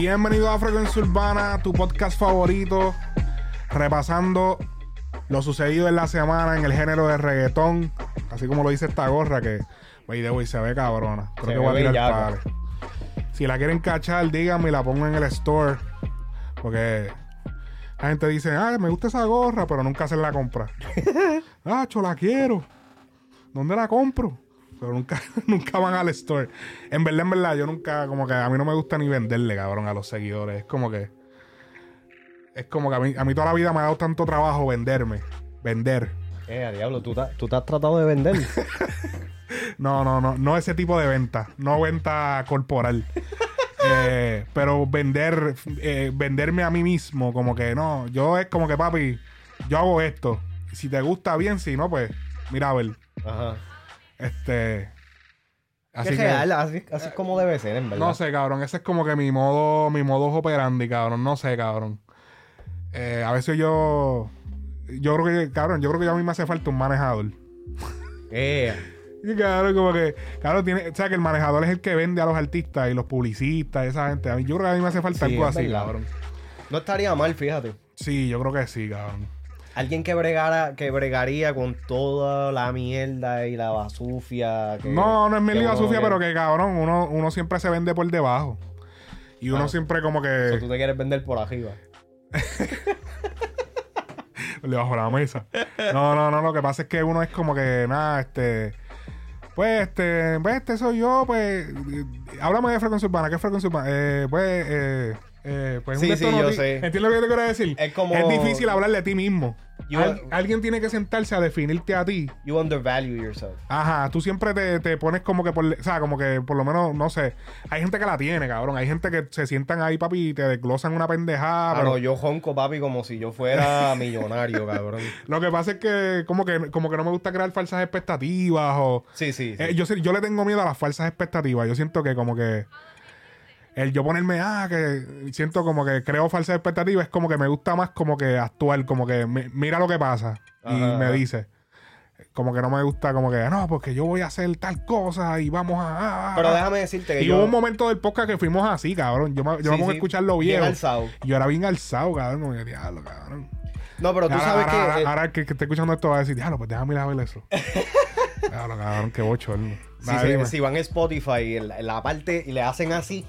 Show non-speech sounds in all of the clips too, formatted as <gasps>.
Bienvenido a Frecuencia Urbana, tu podcast favorito, repasando lo sucedido en la semana en el género de reggaetón, así como lo dice esta gorra que, by the way, se ve cabrona. Creo Se que voy a tirar pales. Si la quieren cachar, díganme y la pongo en el store, porque la gente dice, ah, me gusta esa gorra, pero nunca hacen la compra. <laughs> ah, cho, la quiero. ¿Dónde la compro? Pero nunca, <laughs> nunca van al store. En verdad, en verdad, yo nunca, como que a mí no me gusta ni venderle, cabrón, a los seguidores. Es como que. Es como que a mí, a mí toda la vida me ha dado tanto trabajo venderme. Vender. Eh, a diablo, ¿tú, te- tú te has tratado de vender. <laughs> No, no, no, no ese tipo de venta. No venta corporal. <laughs> Eh, pero vender, eh, venderme a mí mismo, como que no. Yo es como que, papi, yo hago esto. Si te gusta bien, si no, pues, mira a ver. Ajá. Este. Así es real, así, así es como debe ser, en verdad. No sé, cabrón. Ese es como que mi modo, mi modo operandi, cabrón. No sé, cabrón. Eh, a veces yo. Yo creo que, cabrón, yo creo que a mí me hace falta un manejador. Eh, Y cabrón, como que, claro, tiene, o sea, que el manejador es el que vende a los artistas y los publicistas, esa gente. A mí, yo creo que a mí me hace falta Sí, algo así, verdad. cabrón. no estaría mal, fíjate. Sí, yo creo que sí, cabrón. Alguien que bregara, que bregaría con toda la mierda y la basufia. Que, No, no es mi liga uno sucia, que- pero que cabrón, uno, uno siempre se vende por debajo. Y uno Ah. siempre como O sea, que tú te quieres vender por arriba. <laughs> debajo de la mesa. No, no, no, lo que pasa es que uno es como que, nada, este. Pues, este, pues, este soy yo, pues. eh, Háblame de frecuencia urbana. ¿Qué es frecuencia urbana? Eh, pues, eh, eh, pues, Sí, sí, yo sé. ¿Entiendes lo que yo te quiero decir? Es como- Es difícil hablarle a ti mismo. You- Al- alguien tiene que sentarse a definirte a ti. You undervalue yourself. Ajá, tú siempre te, te pones como que por, o sea, como que por lo menos, no sé, hay gente que la tiene, cabrón, hay gente que se sientan ahí, papi, y te desglosan una pendejada, Ah, pero yo jonco, papi, como si yo fuera <laughs> millonario, cabrón. lo que pasa es que como que como que no me gusta crear falsas expectativas o Sí, sí. sí. Eh, yo le tengo miedo a las falsas expectativas. Yo siento que como que el yo ponerme, ah, que siento como que creo falsas expectativas, es como que me gusta más como que actuar, como que mi- mira lo que pasa y Ajá, me dice. Como que no me gusta como que, no, porque yo voy a hacer tal cosa y vamos a... ah, ah, Pero ah". déjame decirte que Y yo... hubo un momento del podcast que fuimos así, cabrón. Yo me, yo Sí, me pongo a escucharlo bien alzado. Y yo era bien alzado, cabrón. Como que, diablo, cabrón. No, pero tú ahora, sabes ahora- que... ahora- eh, ahora que, que esté escuchando esto va a decir, diablo, pues déjame ir a ver eso. <laughs> diablo, cabrón, qué bochorno. si, van a Spotify la, en la parte y le hacen así,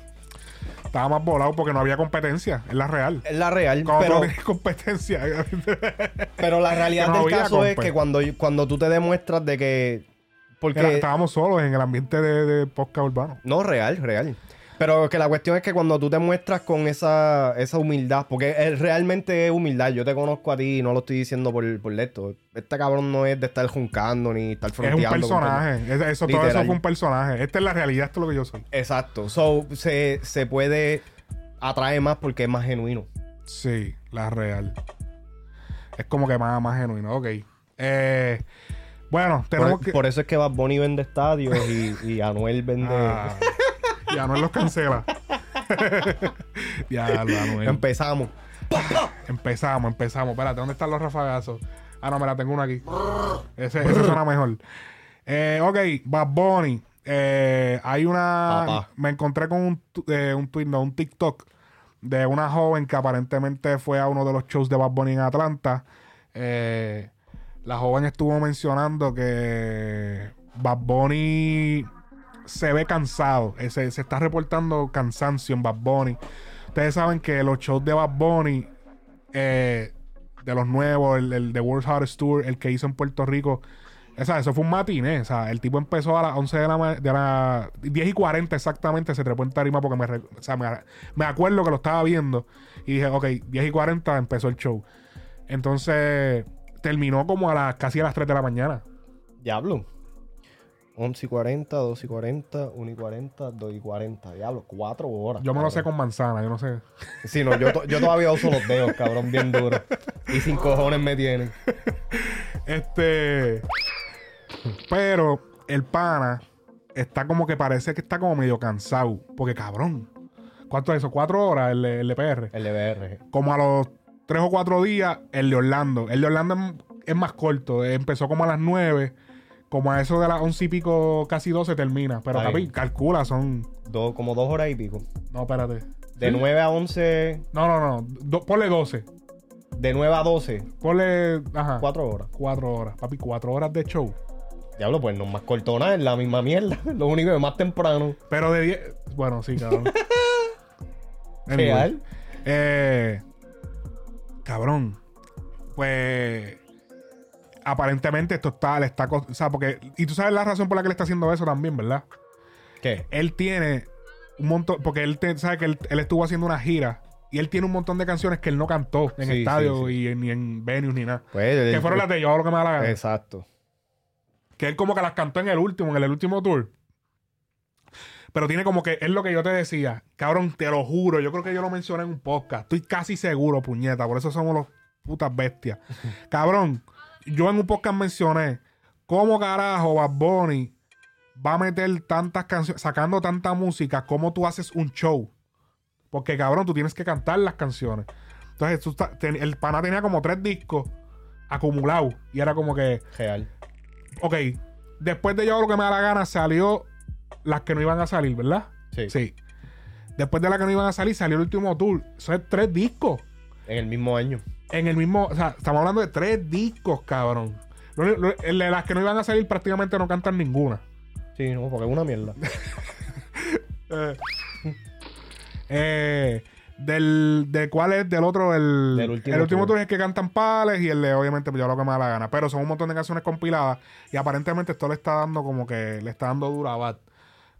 Estaba más volado porque no había competencia. Es la real. es la real. Cuando Pero, no competencia. <laughs> pero la realidad no del caso es que cuando, cuando tú te demuestras de que... Porque... Era- estábamos solos en el ambiente de, de podcast urbano. No, real, real. Pero que la cuestión es que cuando tú te muestras con esa, esa humildad, porque es, realmente es humildad, yo te conozco a ti y no lo estoy diciendo por, por esto. Este cabrón no es de estar juncando ni estar Es un fronteando. personaje. Es- Eso, todo eso fue un personaje. Esta es la realidad. Esto es lo que yo soy. Exacto. So, se, se puede atraer más porque es más genuino. Sí, la real. Es como que más, más genuino. Ok. Eh, bueno, tenemos Por, que. por eso es que Bad Bunny vende estadios y, y Anuel vende... Ah, <laughs> ya no los cancela. <laughs> ya, lo Anuel. Empezamos. Empezamos, empezamos. Espérate, ¿dónde están los rafagazos? Ah, no, me la tengo uno aquí. Ese, ese suena mejor. Eh, ok, Bad Bunny. Eh, hay una. Papá. Me encontré con un, eh, un tweet, no, un TikTok de una joven que aparentemente fue a uno de los shows de Bad Bunny en Atlanta. Eh, la joven estuvo mencionando que Bad Bunny se ve cansado. Eh, Se, se está reportando cansancio en Bad Bunny. Ustedes saben que los shows de Bad Bunny, eh, de los nuevos, el, el de World's Hottest Tour, el que hizo en Puerto Rico, o eso fue un matiné. O sea, el tipo empezó a las 11 de la, de la 10 y 40 exactamente, se trepó en tarima porque me, o sea, me, me acuerdo que lo estaba viendo y dije, ok, 10 y 40 empezó el show. Entonces, terminó como a las casi a las 3 de la mañana. Diablo. 11 y 40, 12 y 40, 1 y 40, 2 y 40. Diablo, 4 horas. Yo me lo cabrón. sé con manzana, yo no sé. Sí, no, yo, to- yo todavía uso los dedos, cabrón, bien duro. Y sin cojones me tienen. Este. Pero el pana está como que parece que está como medio cansado. Porque cabrón. ¿Cuánto es eso? ¿Cuatro horas el, el EPR? LBR. Como a los tres o cuatro días, el de Orlando. El de Orlando es, es más corto. Empezó como a las nueve. Como a eso de las once y pico, casi doce termina. Pero papi, calcula, son. Dos, como dos horas y pico. No, espérate. De 9 a 11, No, no, no. Do- ponle 12. de 9 a 12, Ponle. Ajá. 4 horas. Cuatro horas. Papi, cuatro horas de show. Diablo, pues no es más cortona, es la misma mierda. <laughs> Lo único es más temprano. Pero de 10. Bueno, sí, cabrón. <laughs> Anyway. Real. Eh, cabrón. Pues. Aparentemente esto está, le está. O sea, porque. Y tú sabes la razón por la que le está haciendo eso también, ¿verdad? ¿Qué? Él tiene un montón. Porque él te- sabe que él, él estuvo haciendo una gira. Y él tiene un montón de canciones que él no cantó en Sí, estadios sí, y en- ni en venues ni nada. Pues, Que fueron las de yo hago lo que me da la gana. Exacto. Que él como que las cantó en el último, en el último tour. Pero tiene como que, es lo que yo te decía. Cabrón, te lo juro. Yo creo que yo lo mencioné en un podcast. Estoy casi seguro, puñeta. Por eso somos los putas bestias. <laughs> Cabrón, yo en un podcast mencioné cómo carajo Bad Bunny va a meter tantas canciones, sacando tanta música, como tú haces un show. Porque, cabrón, tú tienes que cantar las canciones. Entonces, tú ten- el pana tenía como tres discos acumulados. Y era como que, Real. ok, después de yo lo que me da la gana, salió las que no iban a salir, ¿verdad? Sí. Sí. Después de las que no iban a salir, salió el último tour. Eso es tres discos. En el mismo año. En el mismo, o sea, estamos hablando de tres discos, cabrón. Lo lo- las que no iban a salir prácticamente no cantan ninguna. Sí, no, porque es una mierda. <laughs> Eh, eh, del, de cuál es del otro el, Del último el último tour. tour es el que cantan pales y el de obviamente pues, yo lo que me da la gana pero son un montón de canciones compiladas y aparentemente esto le está dando como que le está dando dura bat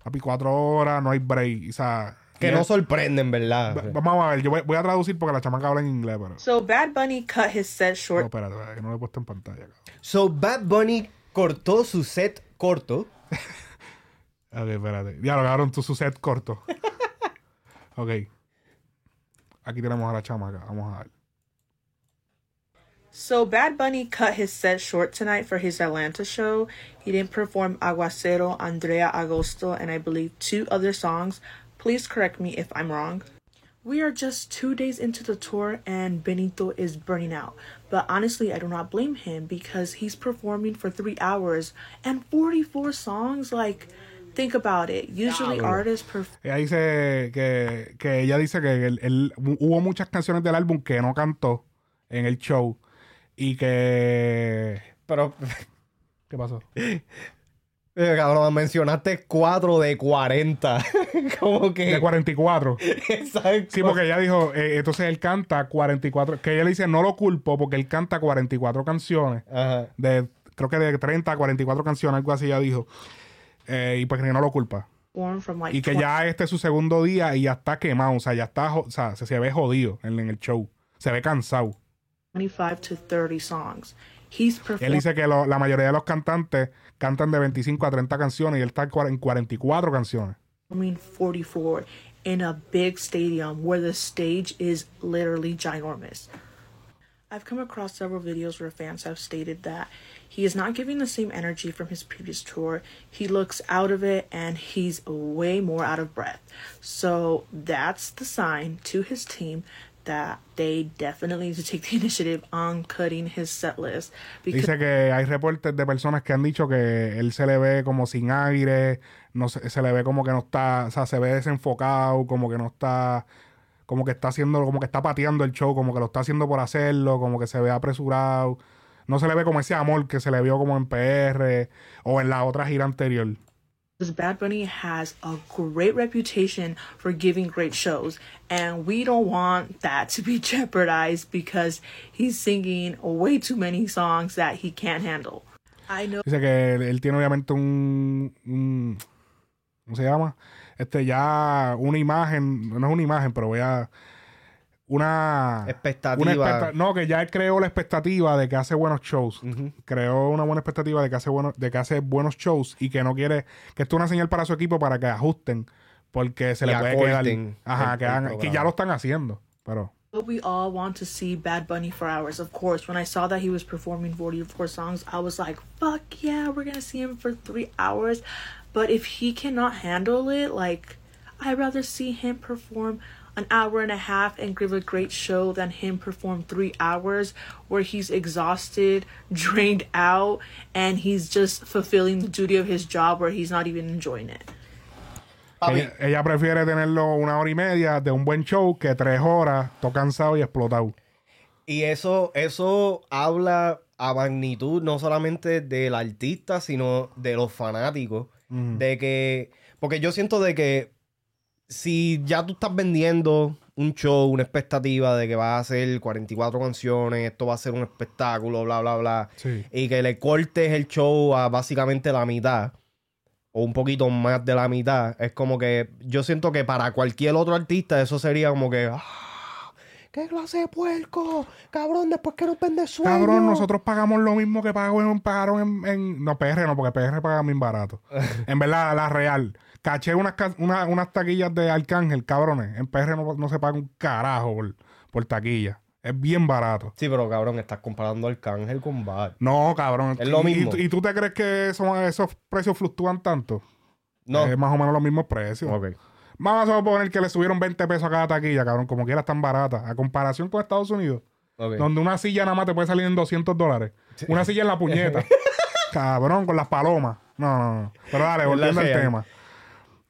papi cuatro horas no hay break o sea Que no sorprenden, ¿verdad? Va- vamos a ver yo voy, voy a traducir porque la chamaca habla en inglés pero So Bad Bunny cut his set no, short espérate, espérate, que no lo he puesto en pantalla cabrón. So, Bad Bunny cortó su set corto. <laughs> ok espérate ya lo agarraron tu su set corto <laughs> ok aquí tenemos a la chamaca vamos a ver So Bad Bunny cut his set short tonight for his Atlanta show. He didn't perform Aguacero, Andrea Agosto, and I believe two other songs. Please correct me if I'm wrong. We are just two days into the tour and Benito is burning out. But honestly, I do not blame him because he's performing for three hours and 44 songs. Like, think about it. Usually, Diablo. artists perform. Ella dice que, que ella dice que él- él- hubo muchas canciones del álbum que no cantó en el show y que... Pero, <laughs> ¿Qué pasó? Eh, cabrón, mencionaste 4 de 40. <laughs> Como que. De 44. Exacto. Sí, porque ella dijo, eh, entonces él canta 44, que ella le dice, no lo culpo porque él canta 44 canciones, Ajá. de creo que de 30 a 44 canciones, algo así ella dijo, Eh, y pues que no lo culpa. from like Y que ya este es su segundo día y ya está quemado, o sea, ya está, o sea, se, se ve jodido en, en el show, se ve cansado. 25 to 30 songs. He's Él dice que lo- la mayoría de los cantantes cantan de 25 a 30 canciones y él está en cuar- en 44 canciones. 44 in a big stadium where the stage is literally ginormous. I've come across several videos where fans have stated that he is not giving the same energy from his previous tour. He looks out of it and he's way more out of breath. So that's the sign to his team that they definitely need to take the <laughs> initiative on cutting his set list because Dice que hay reportes de personas que han dicho que él se le ve como sin aire, no se, se le ve como que no está, o sea, se ve desenfocado, como que no está, como que está haciendo, como que está pateando el show, como que lo está haciendo por hacerlo, como que se ve apresurado. No se le ve como ese amor que se le vio como en PR o en la otra gira anterior. Bad Bunny has a great reputation for giving great shows, and we don't want that to be <laughs> jeopardized because he's singing way too many songs that he can't handle. I know Dice que él, él tiene obviamente un, un- ¿cómo se llama? Este ya una imagen, no es una imagen, pero voy a una Expectativa. una no, que ya él creó la expectativa de que hace buenos shows. Creó una buena expectativa de que hace buenos de que hace buenos shows y que no quiere que esto es una señal para su equipo para que ajusten porque se Y le puede quedar ajá, el- que, hagan- ya lo están haciendo, pero we all want to see Bad Bunny for hours. Of course, when I saw that he was performing 44 songs, I was like, fuck yeah, we're gonna see him for three hours. But if he cannot handle it, like, I'd rather see him perform an hour and a half and give a great show than him perform three hours where he's exhausted, <laughs> drained out, and he's just fulfilling the duty of his job where he's not even enjoying it. Ella, ella prefiere tenerlo una hora y media de un buen show que tres horas, todo cansado y explotado. Y eso, eso habla a magnitud no solamente del artista, sino de los fanáticos. Ujú. De que. Porque yo siento de que si ya tú estás vendiendo un show, una expectativa de que vas a hacer 44 canciones, esto va a ser un espectáculo, bla, bla, bla. Sí. Y que le cortes el show a básicamente la mitad. O un poquito más de la mitad. Es como que yo siento que para cualquier otro artista eso sería como que. "Ah, ¡Qué clase de puerco! Cabrón, después que nos vende sueño. Cabrón, nosotros pagamos lo mismo que pagaron, pagaron en, en- No, PR no, porque PR paga bien barato. <laughs> en verdad, la real. Caché unas, una- unas taquillas de Arcángel, cabrones. En PR no, no se paga un carajo por, por taquilla. Es bien barato. Sí, pero cabrón, estás comparando Arcángel con Bad. No, cabrón. Es lo ¿Y- mismo. ¿Y, y tú te crees que eso- esos precios fluctúan tanto? No. Es más o menos los mismos precios. Ok. Vamos a suponer que le subieron 20 pesos a cada taquilla, cabrón. Como quiera tan barata. A comparación con Estados Unidos. ok. Donde una silla nada más te puede salir en 200 dólares. Una silla en la puñeta. <laughs> Cabrón, con las palomas. No, no, no. Pero dale, volviendo al tema.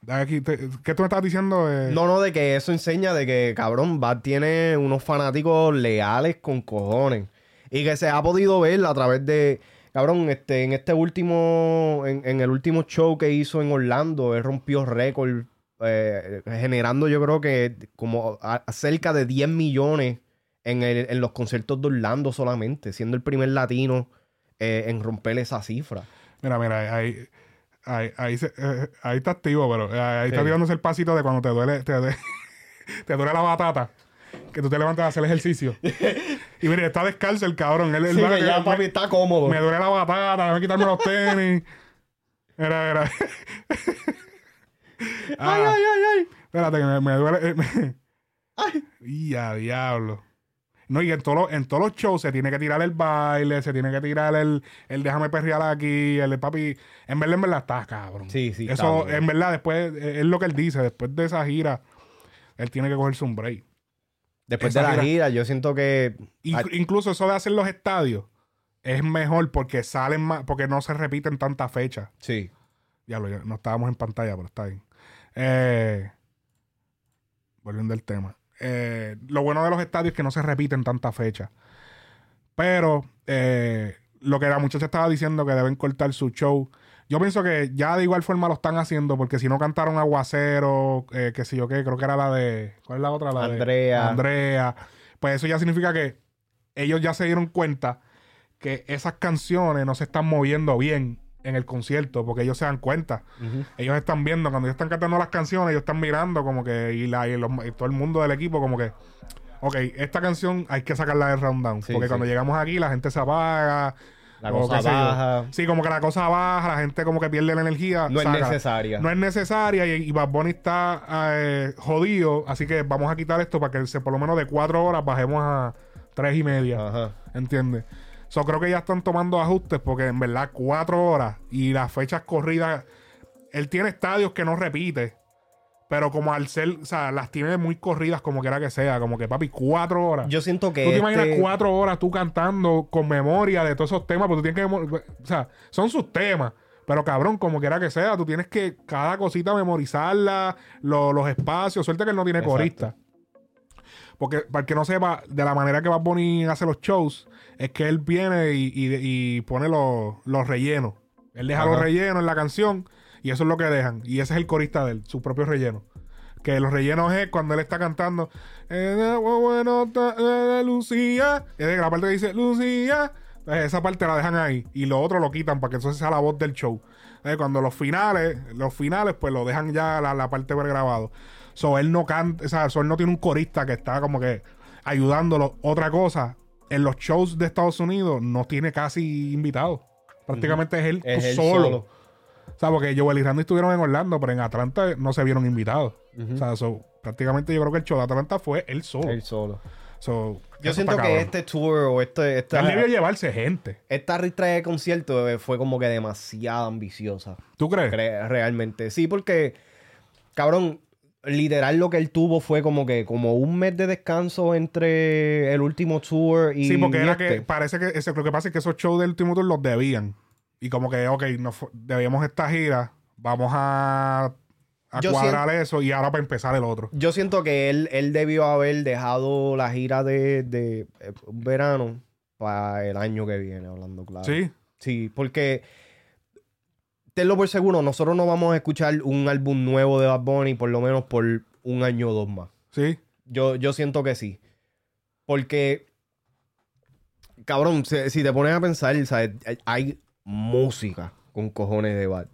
Aquí te- ¿Qué tú me estás diciendo? No, no, de que eso enseña de que, cabrón, Bad tiene unos fanáticos leales con cojones. Y que se ha podido ver a través de. Cabrón, este, en este último. En, en el último show que hizo en Orlando, él rompió récord. eh, generando, yo creo que como a- cerca de 10 millones en, el- en los conciertos de Orlando solamente, siendo el primer latino eh, en romper esa cifra. Mira, mira, ahí, ahí, ahí, se- eh, ahí está activo, pero eh, ahí está tirándose el pasito de cuando te duele, te, duele- <laughs> te duele la batata. Que tú te levantas a hacer ejercicio. <laughs> y mire, está descalzo el cabrón. Él, Sí, va- que ya, me- papi, está cómodo. Me duele la batata, déjame quitarme los tenis. Era, era. <laughs> Ay, ay, ay, ay. Espérate, que me, me duele. eh, me- Ay. Y a diablo. No, y en, todos los- en todos los shows se tiene que tirar el baile, se tiene que tirar el, el déjame perrear aquí, el de papi. En verdad, en verdad está cabrón. Sí, sí, está Eso, bueno. en verdad, después, eh, es lo que él dice, después de esa gira, él tiene que cogerse un break. Después esa de la gira- gira, yo siento que. Inc- incluso eso de hacer los estadios es mejor porque salen más, porque no se repiten tantas fechas. Sí. Ya lo, ya- no estábamos en pantalla, pero está bien. Eh, volviendo al tema. Eh, lo bueno de los estadios es que no se repiten tantas fechas. Pero eh, lo que la muchacha estaba diciendo que deben cortar su show. Yo pienso que ya de igual forma lo están haciendo porque si no cantaron Aguacero, eh, que sé yo qué, creo que era la de... ¿Cuál es la otra? La de Andrea. Andrea. Pues eso ya significa que ellos ya se dieron cuenta que esas canciones no se están moviendo bien en el concierto porque ellos se dan cuenta. Ellos están viendo, cuando ellos están cantando las canciones, ellos están mirando como que, y, la, y los- y todo el mundo del equipo como que, ok, esta canción hay que sacarla de round down. Sí, porque sí. cuando llegamos aquí la gente se apaga. La cosa baja. Sí, como que la cosa baja, la gente como que pierde la energía. No es necesaria. No es necesaria y, y Bad Bunny está eh, jodido, así que vamos a quitar esto para que se, por lo menos de cuatro horas bajemos a tres y media. Ajá. ¿Entiendes? So, creo que ya están tomando ajustes porque en verdad cuatro horas y las fechas corridas, él tiene estadios que no repite, pero como al ser, o sea, las tiene muy corridas como quiera que sea, como que papi, cuatro horas. Yo siento que. ¿Tú te imaginas este- cuatro horas tú cantando con memoria de todos esos temas? Porque tú tienes que... O sea, son sus temas. Pero cabrón, como quiera que sea, tú tienes que cada cosita memorizarla, lo- los espacios. Suerte que él no tiene Exacto. corista. Porque, para el que no sepa, de la manera que Bad Bunny hace los shows, es que él viene y, y- y pone los, los rellenos. Él deja Ajá. los rellenos en la canción y eso es lo que dejan. Y ese es el corista de él, su propio relleno. Que los rellenos es cuando él está cantando eh, Lucía. Es la parte que dice Lucía. eh, esa parte la dejan ahí. Y lo otro lo quitan para que eso sea la voz del show. Eh, cuando los finales, los finales, pues lo dejan ya la, la parte grabado. So él no canta, o sea, so, él no tiene un corista que está como que ayudándolo. Otra cosa, en los shows de Estados Unidos no tiene casi invitados. Prácticamente es él Es él solo. solo. O sea, porque Joel y Randy estuvieron en Orlando, pero en Atlanta no se vieron invitados. O sea, so, prácticamente yo creo que el show de Atlanta fue él solo. Él solo. So, Yo siento que este tour o este, esta, Él debió llevarse gente. esta ristra de concierto eh, fue como que demasiado ambiciosa. ¿Tú crees? Cre- realmente. Sí, porque, cabrón, literal lo que él tuvo fue como que como un mes de descanso entre el último tour y sí, porque era este. que parece que ese- lo que pasa es que esos shows del último tour los debían. Y como que, ok, nos debíamos esta gira, vamos a, a cuadrar eso y ahora para empezar el otro. Yo siento que él, él debió haber dejado la gira de, de eh, verano para el año que viene, hablando claro. Sí. Sí, porque tenlo por seguro, nosotros no vamos a escuchar un álbum nuevo de Bad Bunny por lo menos por un año o dos más. Sí. Yo, yo siento que sí. Porque, cabrón, si, si te pones a pensar, ¿sabes? Hay- Hay música con cojones de Bad.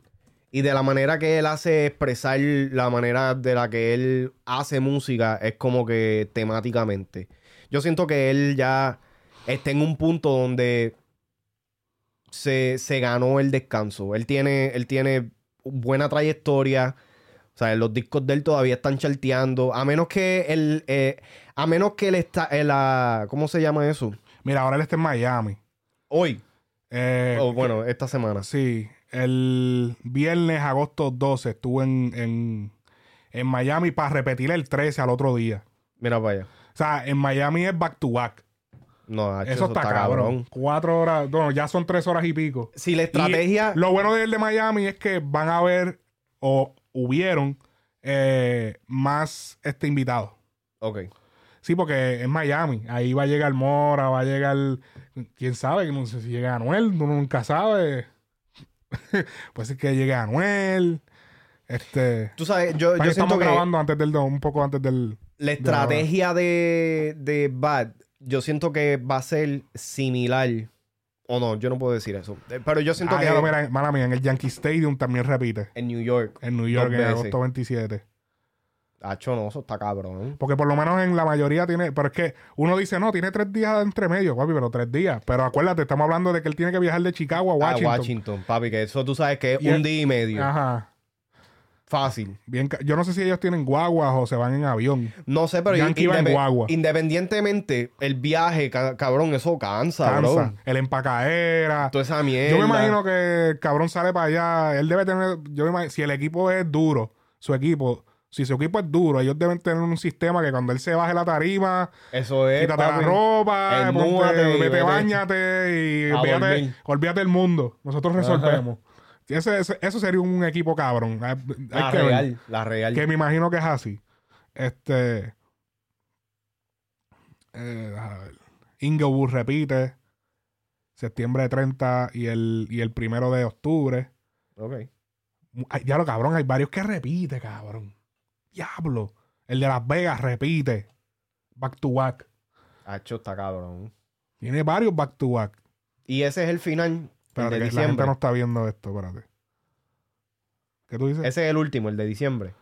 Y de la manera que él hace expresar, la manera de la que él hace música es como que temáticamente. Yo siento que él ya está en un punto donde se, se ganó el descanso. Él tiene, él tiene buena trayectoria. O sea, los discos de él todavía están charteando. A menos que él. eh, a menos que él está. en la, ¿Cómo se llama eso? Mira, ahora él está en Miami. Hoy. Eh, o bueno, esta semana. Sí, el viernes, agosto 12, estuve en, en, en Miami para repetir el 13 al otro día. Mira allá. O sea, en Miami es back to back. No, Eso, está, cabrón. Cuatro horas, bueno, ya son tres horas y pico. Si la Y estrategia. lo bueno del de Miami es que van a ver o hubieron eh, más este invitados. Ok. Sí, porque es Miami. Ahí va a llegar Mora, va a llegar. Quién sabe, no sé si llega Anuel, uno nunca sabe. <laughs> Puede ser que llegue Anuel. Este. Tú sabes, yo, yo estamos que grabando antes del un poco antes del. la estrategia de, de Bad, yo siento que va a ser similar. O no, yo no puedo decir eso. Eh, Pero yo siento Ah, que ya lo mira, mala mía, en el Yankee Stadium también repite. en New York. En New York en agosto 27. Hacho, no, eso está cabrón. Porque por lo menos en la mayoría tiene. Pero es que uno dice, no, tiene tres días entre medio, papi, pero tres días. Pero acuérdate, estamos hablando de que él tiene que viajar de Chicago a Washington. A Washington, papi, que eso tú sabes que es Y un el- día y medio. Ajá. Fácil. Bien, yo no sé si ellos tienen guaguas o se van en avión. No sé, pero Yankee va en guagua. independientemente, el viaje, ca- cabrón, eso cansa, Cansa. bro. El empacaera. Toda esa mierda. Yo me imagino que el cabrón sale para allá. Él debe tener. Yo me imagino, si el equipo es duro, su equipo. Si su equipo es duro, ellos deben tener un sistema que cuando él se baje la tarima, Eso es. quítate la ropa, ponte- vete, vete bañate y olvídate, olvídate del mundo. Nosotros resolvemos. Ese- eso sería un equipo cabrón. Hay, La que ver. real, la real. Que me imagino que es así. Este. Eh, déjame ver. Inglewood repite. Septiembre 30 y el, y el primero de octubre. Ok. Ay, ya lo cabrón, hay varios que repite, cabrón. Diablo. El de Las Vegas repite. Back to back. Hacho, está cabrón. Tiene varios back to back. Y ese es el final el Espérate, de que la gente diciembre. no está viendo esto, espérate. ¿Qué tú dices? Ese es el último, el de diciembre.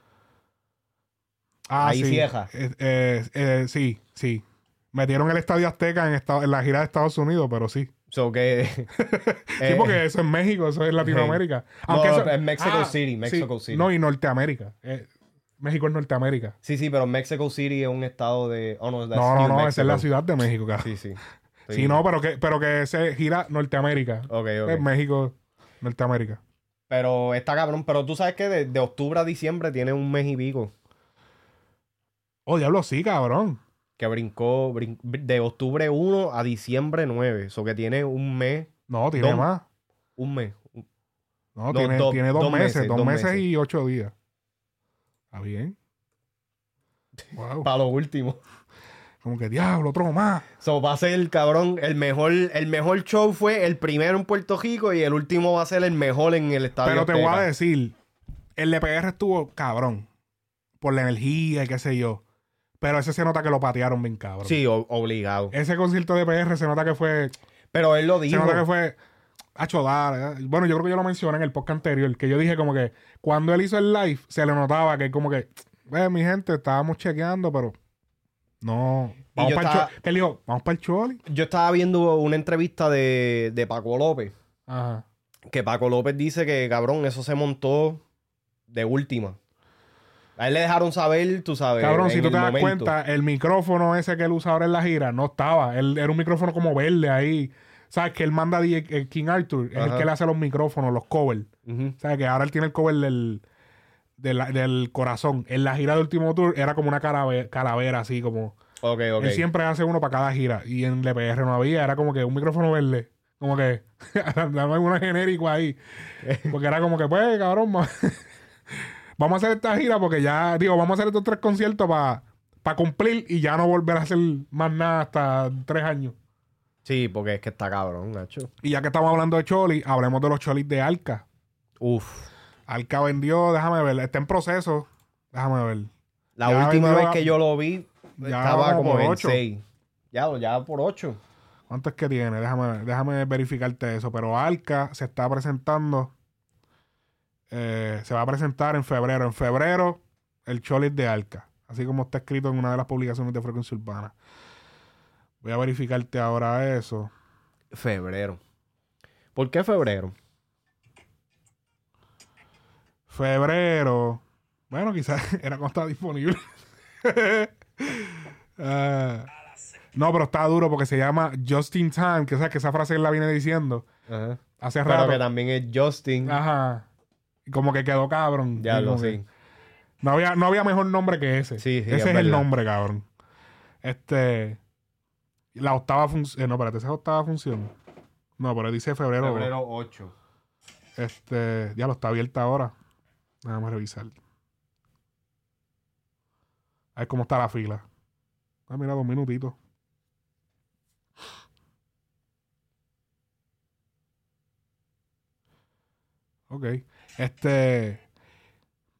Ah, ahí sí. cierra. Eh, eh, eh, sí, sí. Metieron el Estadio Azteca en, esta- en la gira de Estados Unidos, pero sí. <laughs> So que. <laughs> Sí, eh, porque eso es México, eso es Latinoamérica. <laughs> No, eso, en Mexico Ah, City, Mexico sí. City. No, y Norteamérica. Eh, México es Norteamérica. Sí, sí, pero Mexico City es un estado de. Oh, no, that's No, no, no, esa es la ciudad de México, cara. Sí, sí. Sí, no, pero que, pero que se gira Norteamérica. Ok, ok. Es México, Norteamérica. Pero está cabrón. Pero tú sabes que de, de octubre a diciembre tiene un mes y pico. Oh, diablo, sí, cabrón. Que brincó brin- de octubre 1 a diciembre 9. Eso que tiene un mes. No, tiene Dos- más. Un mes. No, Do- tiene, do- tiene dos, dos meses, meses, dos, meses. y ocho días. Está bien. <laughs> Wow. Para lo último. <laughs> Como que diablo, otro más. So, va a ser el cabrón. El mejor, el mejor show fue el primero en Puerto Rico y el último va a ser el mejor en el estadio. Pero te voy a decir, el LPR estuvo cabrón. Por la energía y qué sé yo. Pero ese se nota que lo patearon bien cabrón. Sí, obligado. Ese concierto de PR se nota que fue. Pero él lo Se dijo. nota que fue. Hacho, dale. Bueno, yo creo que yo lo mencioné en el podcast anterior. Que yo dije como que cuando él hizo el live, se le notaba que como que. Ve, mi gente, estábamos chequeando, pero. No. Vamos para estaba- el Choli. ¿Qué él dijo? Vamos para el Choli. Yo estaba viendo una entrevista de, de Paco López. Ajá. Que Paco López dice que, cabrón, eso se montó de última. A él le dejaron saber, tú sabes. Cabrón, si tú te das momento. cuenta, el micrófono ese que él usa ahora en la gira no estaba. Él era un micrófono como verde ahí. ¿Sabes? Que él manda a DJ eh, King Arthur. Es el que le hace los micrófonos, los covers. Ujú. ¿Sabes? Que ahora él tiene el cover del, del, del corazón. En la gira de último tour era como una calavera, calavera así como. Ok, ok. Él siempre hace uno para cada gira. Y en LPR no había. Era como que un micrófono verde. Como que. <laughs> Dame uno genérico ahí. Porque era como que, pues, cabrón. <laughs> vamos a hacer esta gira porque ya, digo, vamos a hacer estos tres conciertos para cumplir y ya no volver a hacer más nada hasta tres años. Sí, porque es que está cabrón, Nacho. Y ya que estamos hablando de Choli, hablemos de los Cholis de Alca. Uf. Alca vendió, déjame ver, está en proceso. Déjame ver. La Ya última vez que yo lo vi, Ya estaba como en ocho. 6. Ya, ya por 8. ¿Cuánto es que tiene? Déjame, déjame verificarte eso. Pero Alca se está presentando. eh, se va a presentar en febrero. En febrero, el Cholis de Alca. Así como está escrito en una de las publicaciones de Frecuencia Urbana. Voy a verificarte ahora eso. Febrero. ¿Por qué febrero? Febrero. Bueno, quizás <laughs> era cuando estaba disponible. <laughs> Ah, no, pero está duro porque se llama Just in Time, que, o sea, que esa frase él la viene diciendo Ajá. hace Pero rato. que también es Justin. Ajá. Como que quedó cabrón. ya lo sé. No había, no había mejor nombre que ese. Sí, sí, ese es es, el nombre, cabrón. Este. La octava función. no, espérate, esa es octava función. No, pero dice febrero. Febrero 8. Este. Ya lo está abierta ahora. Déjame revisar. A ver cómo está la fila. Ah, mira, dos minutitos. Ok. Este.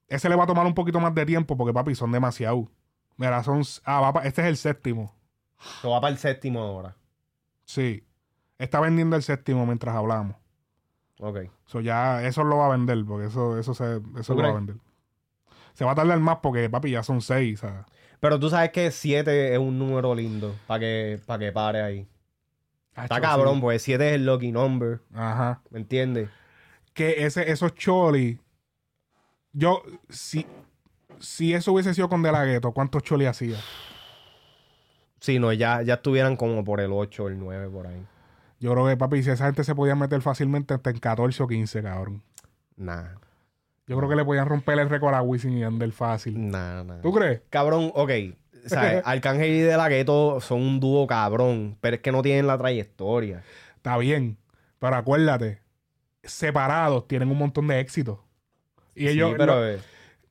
Ese le va a tomar un poquito más de tiempo porque, papi, son demasiado. Mira, son. Ah, va pa- este es el séptimo. Eso va para el séptimo ahora. Sí. Está vendiendo el séptimo mientras hablamos. Ok. So ya, eso lo va a vender, porque eso, eso se, eso ¿Tú lo va a vender. Se va a tardar más porque, papi, ya son seis. ¿sabes? Pero tú sabes que 7 es un número lindo para que, pa' que pare ahí. Está Acho, cabrón, sí. porque 7 es el lucky number. Ajá. ¿Me entiendes? Que ese, esos choli. Yo, si, si eso hubiese sido con De La Ghetto, ¿cuántos choli hacía? Sí, no, ya, ya estuvieran como por el 8 o el 9 por ahí. Yo creo que, papi, si esa gente se podía meter fácilmente hasta en 14 o 15, cabrón. Nah. Yo creo que le podían romper el récord a Wisin y Yandel fácil. Nah, nah. ¿Tú crees? Cabrón, ok. ¿Sabes? <laughs> Arcángel y De La Ghetto son un dúo cabrón, pero es que no tienen la trayectoria. Está bien. Pero acuérdate, separados tienen un montón de éxitos. Y ellos, sí, pero... lo- eh,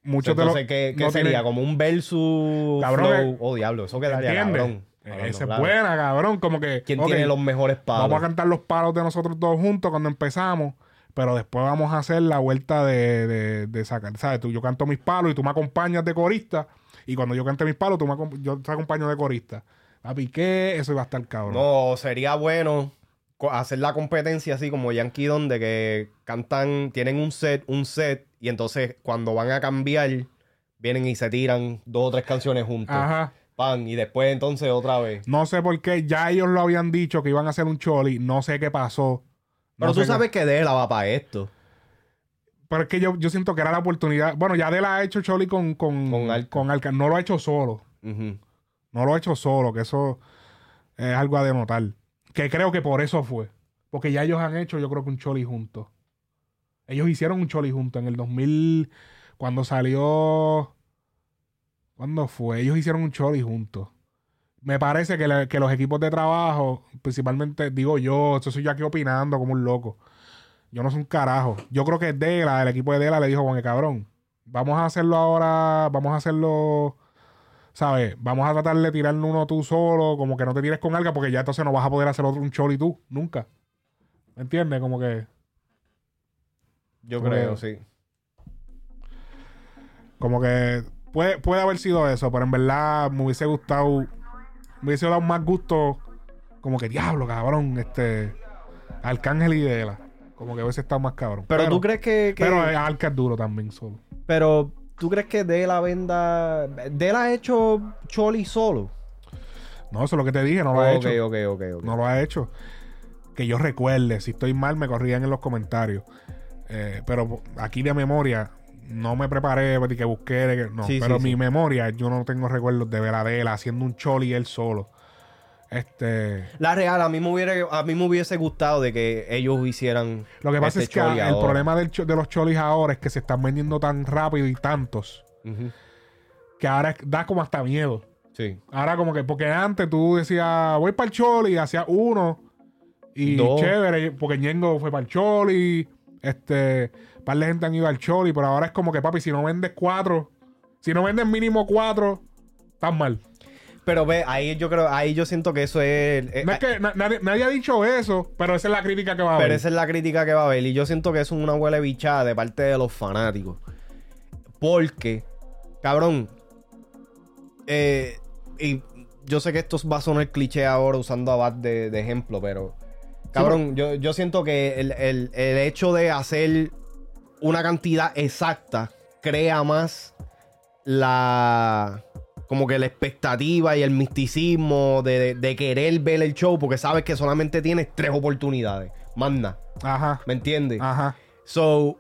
muchos de los. entonces, ¿qué, qué no sería? tienen- Como un versus Cabrón, flow. eh, Oh, diablo, eso quedaría ¿Entiendes? cabrón. Esa es claro. buena, cabrón. Como que. ¿Quién tiene los mejores palos? Vamos a cantar los palos de nosotros todos juntos cuando empezamos. Pero después vamos a hacer la vuelta de, de, de sacar. ¿Sabes? Tú, yo canto mis palos y tú me acompañas de corista. Y cuando yo cante mis palos, tú me, yo te acompaño de corista. Papi, ¿qué? Eso iba a estar cabrón. No, sería bueno hacer la competencia así como Yankee Don de que cantan, tienen un set, un set, y entonces cuando van a cambiar, vienen y se tiran dos o tres canciones juntos. Ajá. Pan, y después entonces otra vez. No sé por qué. Ya ellos lo habían dicho que iban a hacer un choli. No sé qué pasó. No Pero tú sé qué- sabes que Dela va para esto. Pero es que yo, yo siento que era la oportunidad. Bueno, ya Adela ha hecho choli con, con, Con Alca. con Alca. No lo ha hecho solo. No lo ha hecho solo, que eso es algo a denotar. Que creo que por eso fue. Porque ya ellos han hecho, yo creo que un choli juntos. Ellos hicieron un choli juntos en el 2000, cuando salió... ¿Cuándo fue? Ellos hicieron un choli juntos. Me parece que, los equipos de trabajo, principalmente, digo yo, esto soy yo aquí opinando como un loco. Yo no soy un carajo. Yo creo que Dela, el equipo de Dela le dijo, bueno, cabrón, vamos a hacerlo ahora, vamos a hacerlo, ¿sabes? Vamos a tratar de tirarnos uno tú solo, como que no te tires con alga, porque ya entonces no vas a poder hacer otro un choli tú, nunca. ¿Me entiendes? Como que, Yo creo, sí. como que puede, puede haber sido eso, pero en verdad me hubiese gustado, me hubiese dado más gusto, como que diablo, cabrón, este, Arcángel y Dela. Como que hubiese estado más cabrón. Pero, tú crees que... que- Pero Arca es duro también solo. pero tú crees que Dela venda... Dela ha hecho Choli solo. No, eso es lo que te dije, no lo ha hecho. ok, ok, ok. No lo ha hecho. Que yo recuerde, si estoy mal, me corrían en los comentarios. Eh, pero aquí de memoria, no me preparé de que busqué. de que- no, Sí, pero sí, mi sí. memoria, yo no tengo recuerdos de Veladela haciendo un choli él solo. Este. La real, a mí me hubiera, a mí me hubiese gustado de que ellos hicieran. Lo que pasa este es que el ahora. problema del de los cholis ahora es que se están vendiendo tan rápido y tantos que ahora da como hasta miedo. Sí. Ahora como que, porque antes tú decías, voy para el Choli, hacía uno y Dos. chévere, porque Ñengo fue para el Choli, Este, par de gente han ido al Choli, pero ahora es como que, papi, si no vendes cuatro, si no vendes mínimo cuatro, estás mal. Pero ve, ahí yo creo, ahí yo siento que eso es. eh, No es que na- nadie, nadie ha dicho eso, pero esa es la crítica que va a haber. Pero esa es la crítica que va a haber. Y yo siento que eso es una huele bichada de parte de los fanáticos. Porque, cabrón, eh, y yo sé que esto va a sonar cliché ahora usando a Bat de, de ejemplo, pero, cabrón, yo, yo siento que el, el- el hecho de hacer una cantidad exacta crea más la como que la expectativa y el misticismo de, de querer ver el show porque sabes que solamente tienes tres oportunidades. Manda. Ajá, ¿Me entiendes? ajá. So,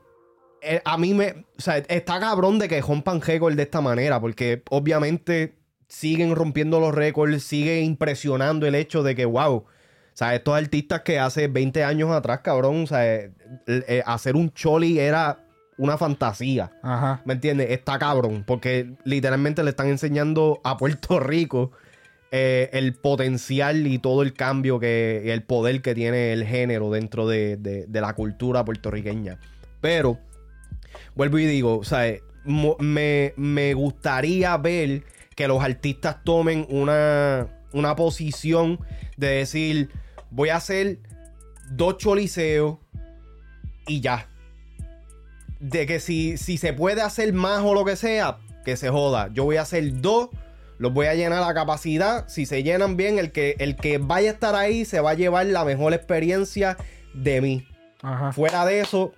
eh, a mí me. O sea, está cabrón de que rompan récord de esta manera, porque obviamente siguen rompiendo los récords, sigue impresionando el hecho de que, wow. O sea, estos artistas que hace 20 años atrás, cabrón, o sea, eh, eh, hacer un choli era una fantasía. Ajá. ¿Me entiendes? Está cabrón, porque literalmente le están enseñando a Puerto <laughs> Rico eh, el potencial y todo el cambio que y el poder que tiene el género dentro de, de- de la cultura puertorriqueña. Pero, vuelvo y digo, o sea, me, me gustaría ver que los artistas tomen una, una posición de decir, voy a hacer dos choliseos y ya de que si, si se puede hacer más o lo que sea, que se joda. Yo voy a hacer dos, los voy a llenar a capacidad. Si se llenan bien, el que, el que vaya a estar ahí se va a llevar la mejor experiencia de mí. Ajá. Fuera de eso,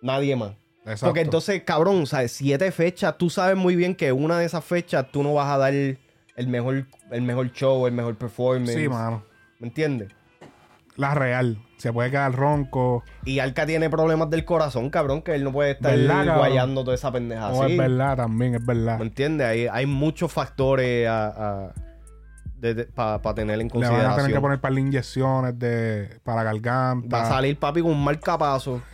nadie más. Exacto. Porque entonces, cabrón, o sea, siete fechas, tú sabes muy bien que una de esas fechas tú no vas a dar el mejor, el mejor show, el mejor performance. Sí, mano. ¿Me entiendes? La real. Se puede quedar ronco. Y Alca tiene problemas del corazón, cabrón, que él no puede estar ¿Verdad, guayando toda esa pendeja No, así. es verdad también, es verdad. ¿Me entiendes? Hay, hay muchos factores para tener en Le van a consideración. tener que poner para las inyecciones de, para la garganta. Va a salir papi con un marcapazo. <laughs>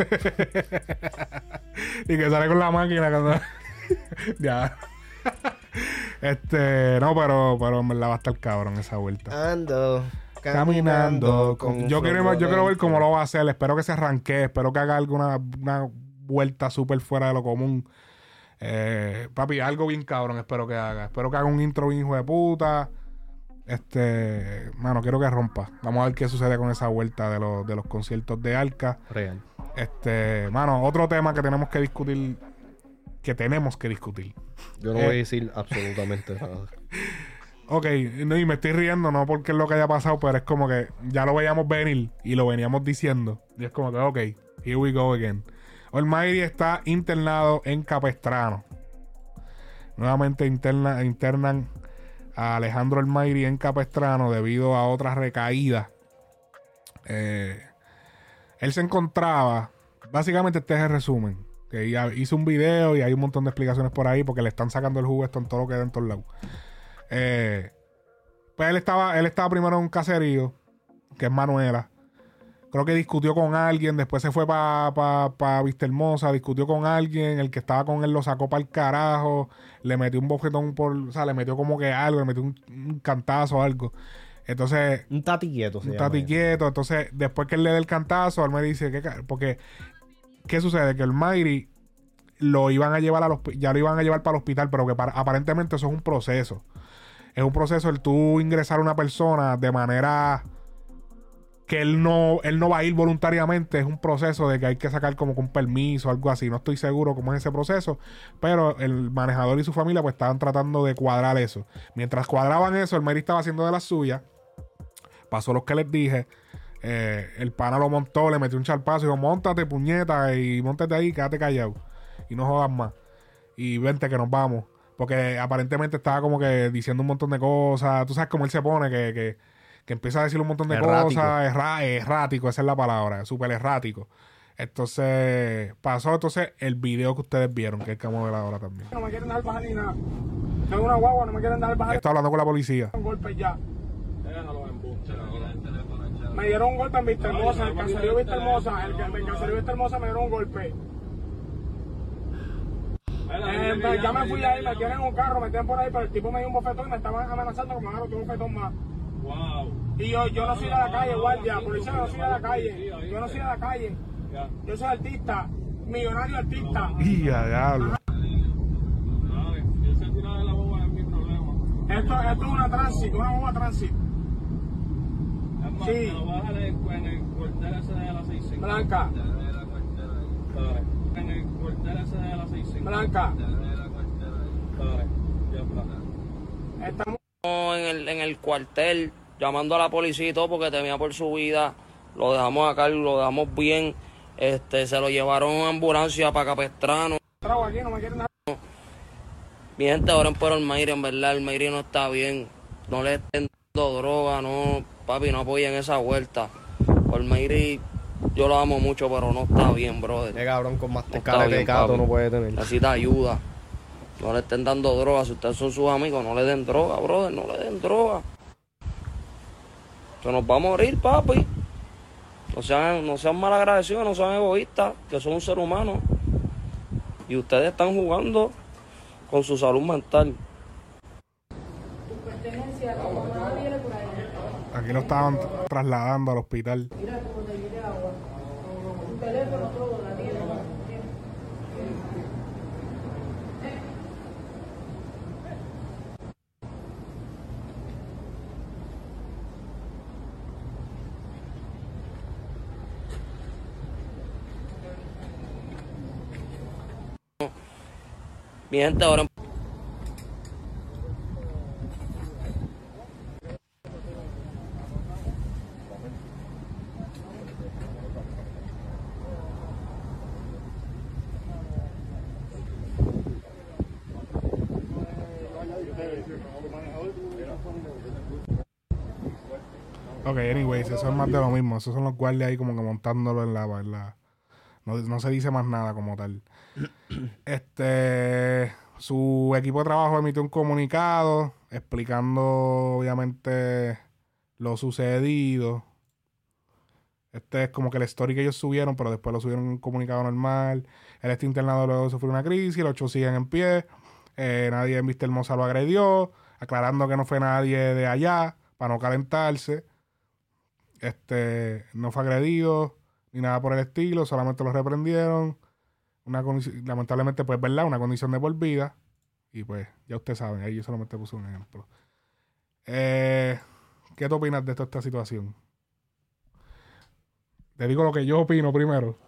y que sale con la máquina cuando... <laughs> ya. <laughs> este, no, pero, pero en verdad va a estar cabrón esa vuelta. Ando. Caminando. con yo, quiero, flow yo quiero ver cómo lo va a hacer. Espero que se arranque. Espero que haga alguna una vuelta súper fuera de lo común. Eh, papi, algo bien cabrón espero que haga. Espero que haga un intro bien hijo de puta. Este, mano, quiero que rompa. Vamos a ver qué sucede con esa vuelta de los, de los conciertos de Arca. Real. Este, mano, otro tema que tenemos que discutir. Que tenemos que discutir. Yo no Eh. voy a decir absolutamente nada. <laughs> Ok, no, y me estoy riendo, no porque es lo que haya pasado, pero es como que ya lo veíamos venir y lo veníamos diciendo. Y es como que, ok, here we go again. Almighty está internado en Capestrano. Nuevamente interna, internan a Alejandro Almighty en Capestrano debido a otra recaída. Eh, él se encontraba, básicamente este es el resumen, que hizo un video y hay un montón de explicaciones por ahí porque le están sacando el jugo esto en todo lo que da en todos lados. Eh, pues él estaba, él estaba primero en un caserío, que es Manuela. Creo que discutió con alguien, después se fue para pa, pa Vista Hermosa, discutió con alguien, el que estaba con él lo sacó para el carajo, le metió un bofetón por, o sea, le metió como que algo, le metió un, un cantazo o algo. Entonces, Un tati quieto un tati quieto. Entonces, después que él le dé el cantazo, él me dice que porque ¿qué sucede? Que el Mayri lo iban a llevar al hospi- ya lo iban a llevar para el hospital, pero que para- aparentemente eso es un proceso. Es un proceso el tú ingresar a una persona de manera que él no, él no va a ir voluntariamente, es un proceso de que hay que sacar como con permiso o algo así. No estoy seguro cómo es ese proceso, pero el manejador y su familia pues estaban tratando de cuadrar eso. Mientras cuadraban eso, el Mayri estaba haciendo de las suyas. Pasó lo que les dije. Eh, el pana lo montó, le metió un charpazo y dijo, montate, puñeta, y montate ahí, quédate callado. Y no jodas más. Y vente que nos vamos. Porque aparentemente estaba como que diciendo un montón de cosas. Tú sabes cómo él se pone, que, que, que empieza a decir un montón de Errático. cosas. Erra- errático, esa es la palabra. Súper errático. Entonces, pasó entonces el video que ustedes vieron, que es el que vamos a ver ahora también. No me quieren dar bajar ni nada. Tengo una guagua, no me quieren dar bajar Está hablando con la policía. un golpe ya. Me dieron un golpe en Vista Hermosa, en el caserío Vista Hermosa, el, el caserío Vista Hermosa me dieron un golpe. Eh, ya me fui ahí, me tienen un carro, me tienen por ahí, pero el tipo me dio un bofetón y me estaban amenazando que me otro bofetón más. Y yo, yo no soy de la calle, guardia, policía, no soy de la calle. Yo no soy de la calle. Yo soy artista, millonario artista. Y a diablo. ¿Sabes? Si él se tira de la boba es mi problema. Esto, esto es una transit, una bomba transit. Es más, Sí. me en, en el cuartel ese de la 65. Blanca, Dale. En el cuartel ese de la 65. blanca. Dale. Ya está. Estamos en el, en el cuartel llamando a la policía y todo porque temía por su vida. Lo dejamos acá, lo dejamos bien. Este, se lo llevaron en ambulancia para Capestrano. trago aquí, no me quieren dar. Mi gente oren por Almayri, en verdad, Almayri no está bien. No le estén dando droga, no, papi, no apoyen esa vuelta. Almayri, yo lo amo mucho, pero no está bien, brother. Qué cabrón con más caleta de gato no puede tener. Necesita ayuda. No le estén dando droga. Si ustedes son sus amigos, no le den droga, brother. No le den droga. Se nos va a morir, papi. No sean, no sean malagradecidos, no sean egoístas, que son un ser humano. Y ustedes están jugando con su salud mental. Aquí lo estaban trasladando al hospital. Mi gente, ahora Ok, anyways, eso es más de lo mismo. Esos son los guardias ahí como que montándolo en la... en la- no, no se dice más nada como tal. <clears throat> Este... Su equipo de trabajo emitió un comunicado explicando, obviamente, lo sucedido. Este es como que la story que ellos subieron, pero después lo subieron en un comunicado normal. Él está internado luego de sufrir una crisis, los ocho siguen en pie. Eh, nadie en Vista Hermosa lo agredió, aclarando que no fue nadie de allá, para no calentarse. Este, no fue agredido, ni nada por el estilo, solamente lo reprendieron. Una lamentablemente, pues, ¿verdad? Una condición de por vida. Y pues, ya ustedes saben, ahí yo solamente puse un ejemplo. Eh, ¿Qué te opinas de toda esta situación? Te digo lo que yo opino primero.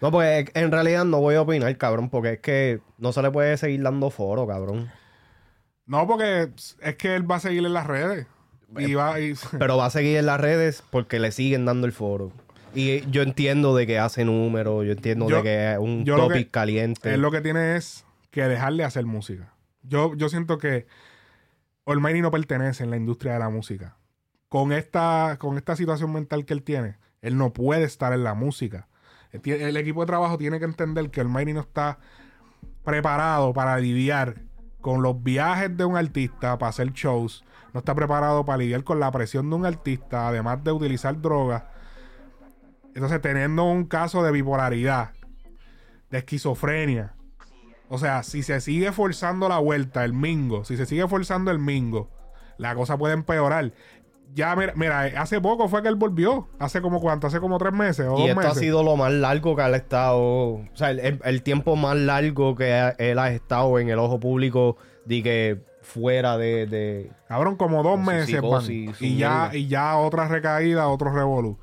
No, pues en realidad no voy a opinar, cabrón, porque es que no se le puede seguir dando foro, cabrón. No, porque es que él va a seguir en las redes. Y va y, <laughs> Pero va a seguir en las redes porque le siguen dando el foro. Y yo entiendo de que hace números, yo entiendo Yo- de que es un topic que- caliente. él lo que tiene es que dejarle hacer música. Yo, yo siento que Almighty no pertenece en la industria de la música. Con esta, con esta situación mental que él tiene, él no puede estar en la música. El, tie- el equipo de trabajo tiene que entender que Almighty no está preparado para lidiar con los viajes de un artista para hacer shows. No está preparado para lidiar con la presión de un artista, además de utilizar drogas. Entonces, teniendo un caso de bipolaridad, de esquizofrenia. O sea, si se sigue forzando la vuelta, el mingo, si se sigue forzando el mingo, la cosa puede empeorar. Ya, mira, mira, hace poco fue que él volvió. Hace como cuánto, hace como tres meses o y dos esto meses. ha sido lo más largo que él ha estado. O sea, el, el- el tiempo más largo que él ha estado en el ojo público de que fuera de. de- Cabrón, como dos meses, psicosis, Y ya, y ya otra recaída, otro revolú.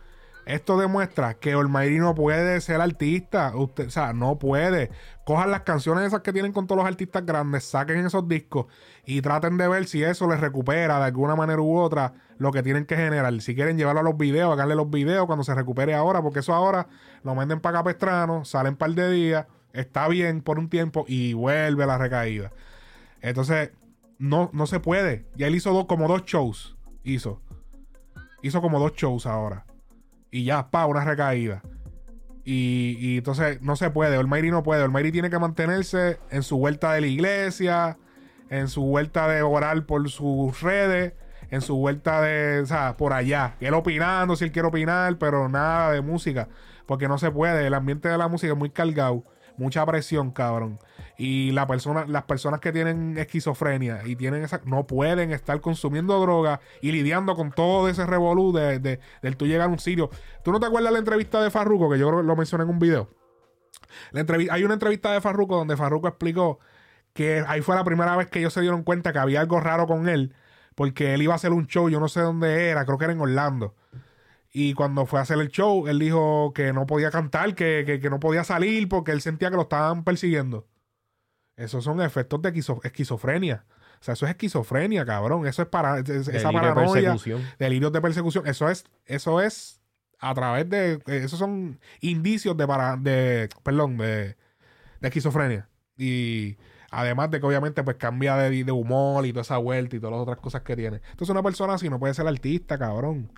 Esto demuestra que Olmairi no puede ser artista. Usted, o sea, no puede. Cojan las canciones esas que tienen con todos los artistas grandes, saquen esos discos y traten de ver si eso les recupera de alguna manera u otra lo que tienen que generar. Si quieren llevarlo a los videos, haganle los videos cuando se recupere ahora, porque eso ahora lo venden para Capestrano, salen un par de días, está bien por un tiempo y vuelve la recaída. Entonces, no, no se puede. Ya él hizo como dos shows. Hizo. Hizo como dos shows ahora. Y ya, pa, una recaída. Y, y entonces no se puede. Olmairi no puede. Olmairi tiene que mantenerse en su vuelta de la iglesia, en su vuelta de orar por sus redes, en su vuelta de, o sea, por allá. Él opinando si él quiere opinar, pero nada de música. Porque no se puede. El ambiente de la música es muy cargado. Mucha presión, cabrón. Y la persona, las personas que tienen esquizofrenia y tienen esa, no pueden estar consumiendo droga y lidiando con todo ese revolú de, de- del tú llegar a un sitio. ¿Tú no te acuerdas la entrevista de Farruko? Que yo lo mencioné en un video. La hay una entrevista de Farruko donde Farruko explicó que ahí fue la primera vez que ellos se dieron cuenta que había algo raro con él, porque él iba a hacer un show, yo no sé dónde era, creo que era en Orlando. Y cuando fue a hacer el show, él dijo que no podía cantar, que, que- que no podía salir porque él sentía que lo estaban persiguiendo. Esos son efectos de esquizo- esquizofrenia. O sea, eso es esquizofrenia, cabrón. Eso es para es- esa Delirio de paranoia, persecución. delirios de persecución. Eso es, eso es a través de, eh, esos son indicios de para, de, perdón, de, de esquizofrenia. Y además de que obviamente pues cambia de, de humor y toda esa vuelta y todas las otras cosas que tiene. Entonces una persona así no puede ser artista, cabrón.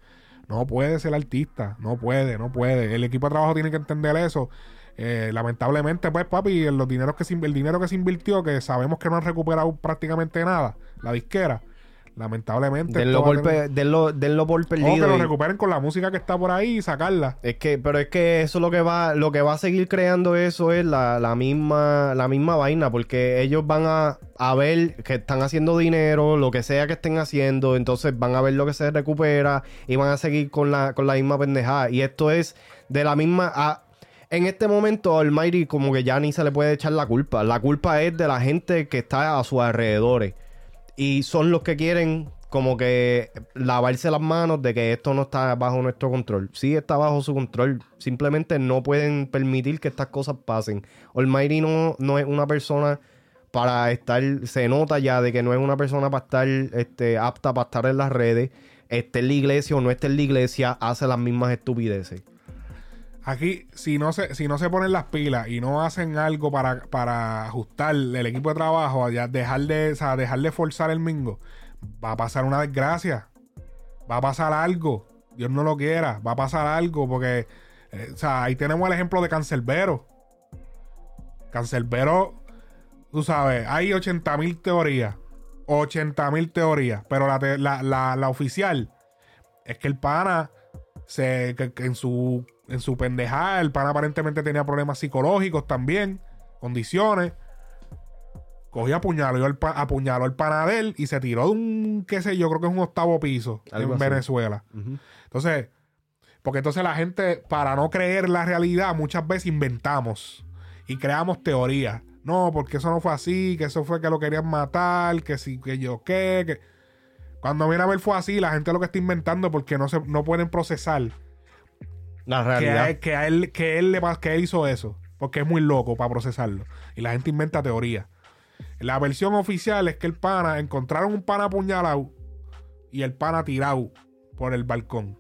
No puede ser artista. No puede, no puede. El equipo de trabajo tiene que entender eso. Eh, lamentablemente, pues, papi, los dineros que se, el dinero que se invirtió, que sabemos que no han recuperado prácticamente nada, la disquera, lamentablemente. Denlo por, tener- denlo- denlo por o que perdido. lo y- recuperen con la música que está por ahí y sacarla. Es que, pero es que eso lo que va, lo que va a seguir creando eso es la, la misma, la misma vaina, porque ellos van a, a ver que están haciendo dinero, lo que sea que estén haciendo, entonces van a ver lo que se recupera y van a seguir con la, con la misma pendejada. Y esto es de la misma. a- en este momento, Almighty como que ya ni se le puede echar la culpa. La culpa es de la gente que está a sus alrededores. Y son los que quieren como que lavarse las manos de que esto no está bajo nuestro control. Sí está bajo su control. Simplemente no pueden permitir que estas cosas pasen. Almighty no, no es una persona para estar... Se nota ya de que no es una persona para estar este, apta para estar en las redes. Esté en la iglesia o no esté en la iglesia, hace las mismas estupideces. Aquí, si no se, si no se ponen las pilas y no hacen algo para, para ajustar el equipo de trabajo, ya dejar de, o sea, dejar de forzar el mingo, va a pasar una desgracia. Va a pasar algo. Dios no lo quiera. Va a pasar algo porque, eh, o sea, ahí tenemos el ejemplo de Cancelbero. Cancelbero, tú sabes, hay 80 mil teorías. 80 mil teorías. Pero la, la, la- la oficial es que el pana se, que en su en su pendejada, el pana aparentemente tenía problemas psicológicos también, condiciones. Cogió apuñaló al, apuñaló al pana de él y se tiró de un, qué sé yo, creo que es un octavo piso Algo en así. Venezuela. Entonces, porque entonces la gente, para no creer la realidad, muchas veces inventamos y creamos teorías. No, porque eso no fue así, que eso fue que lo querían matar, que sí, que yo qué, que... Cuando viene a ver fue así, la gente lo que está inventando porque no, se, no pueden procesar La que realidad. a, él, que a él que él le pas- que él hizo eso porque es muy loco para procesarlo. Y la gente inventa teorías. La versión oficial es que el pana encontraron un pana apuñalado y el pana tirado por el balcón.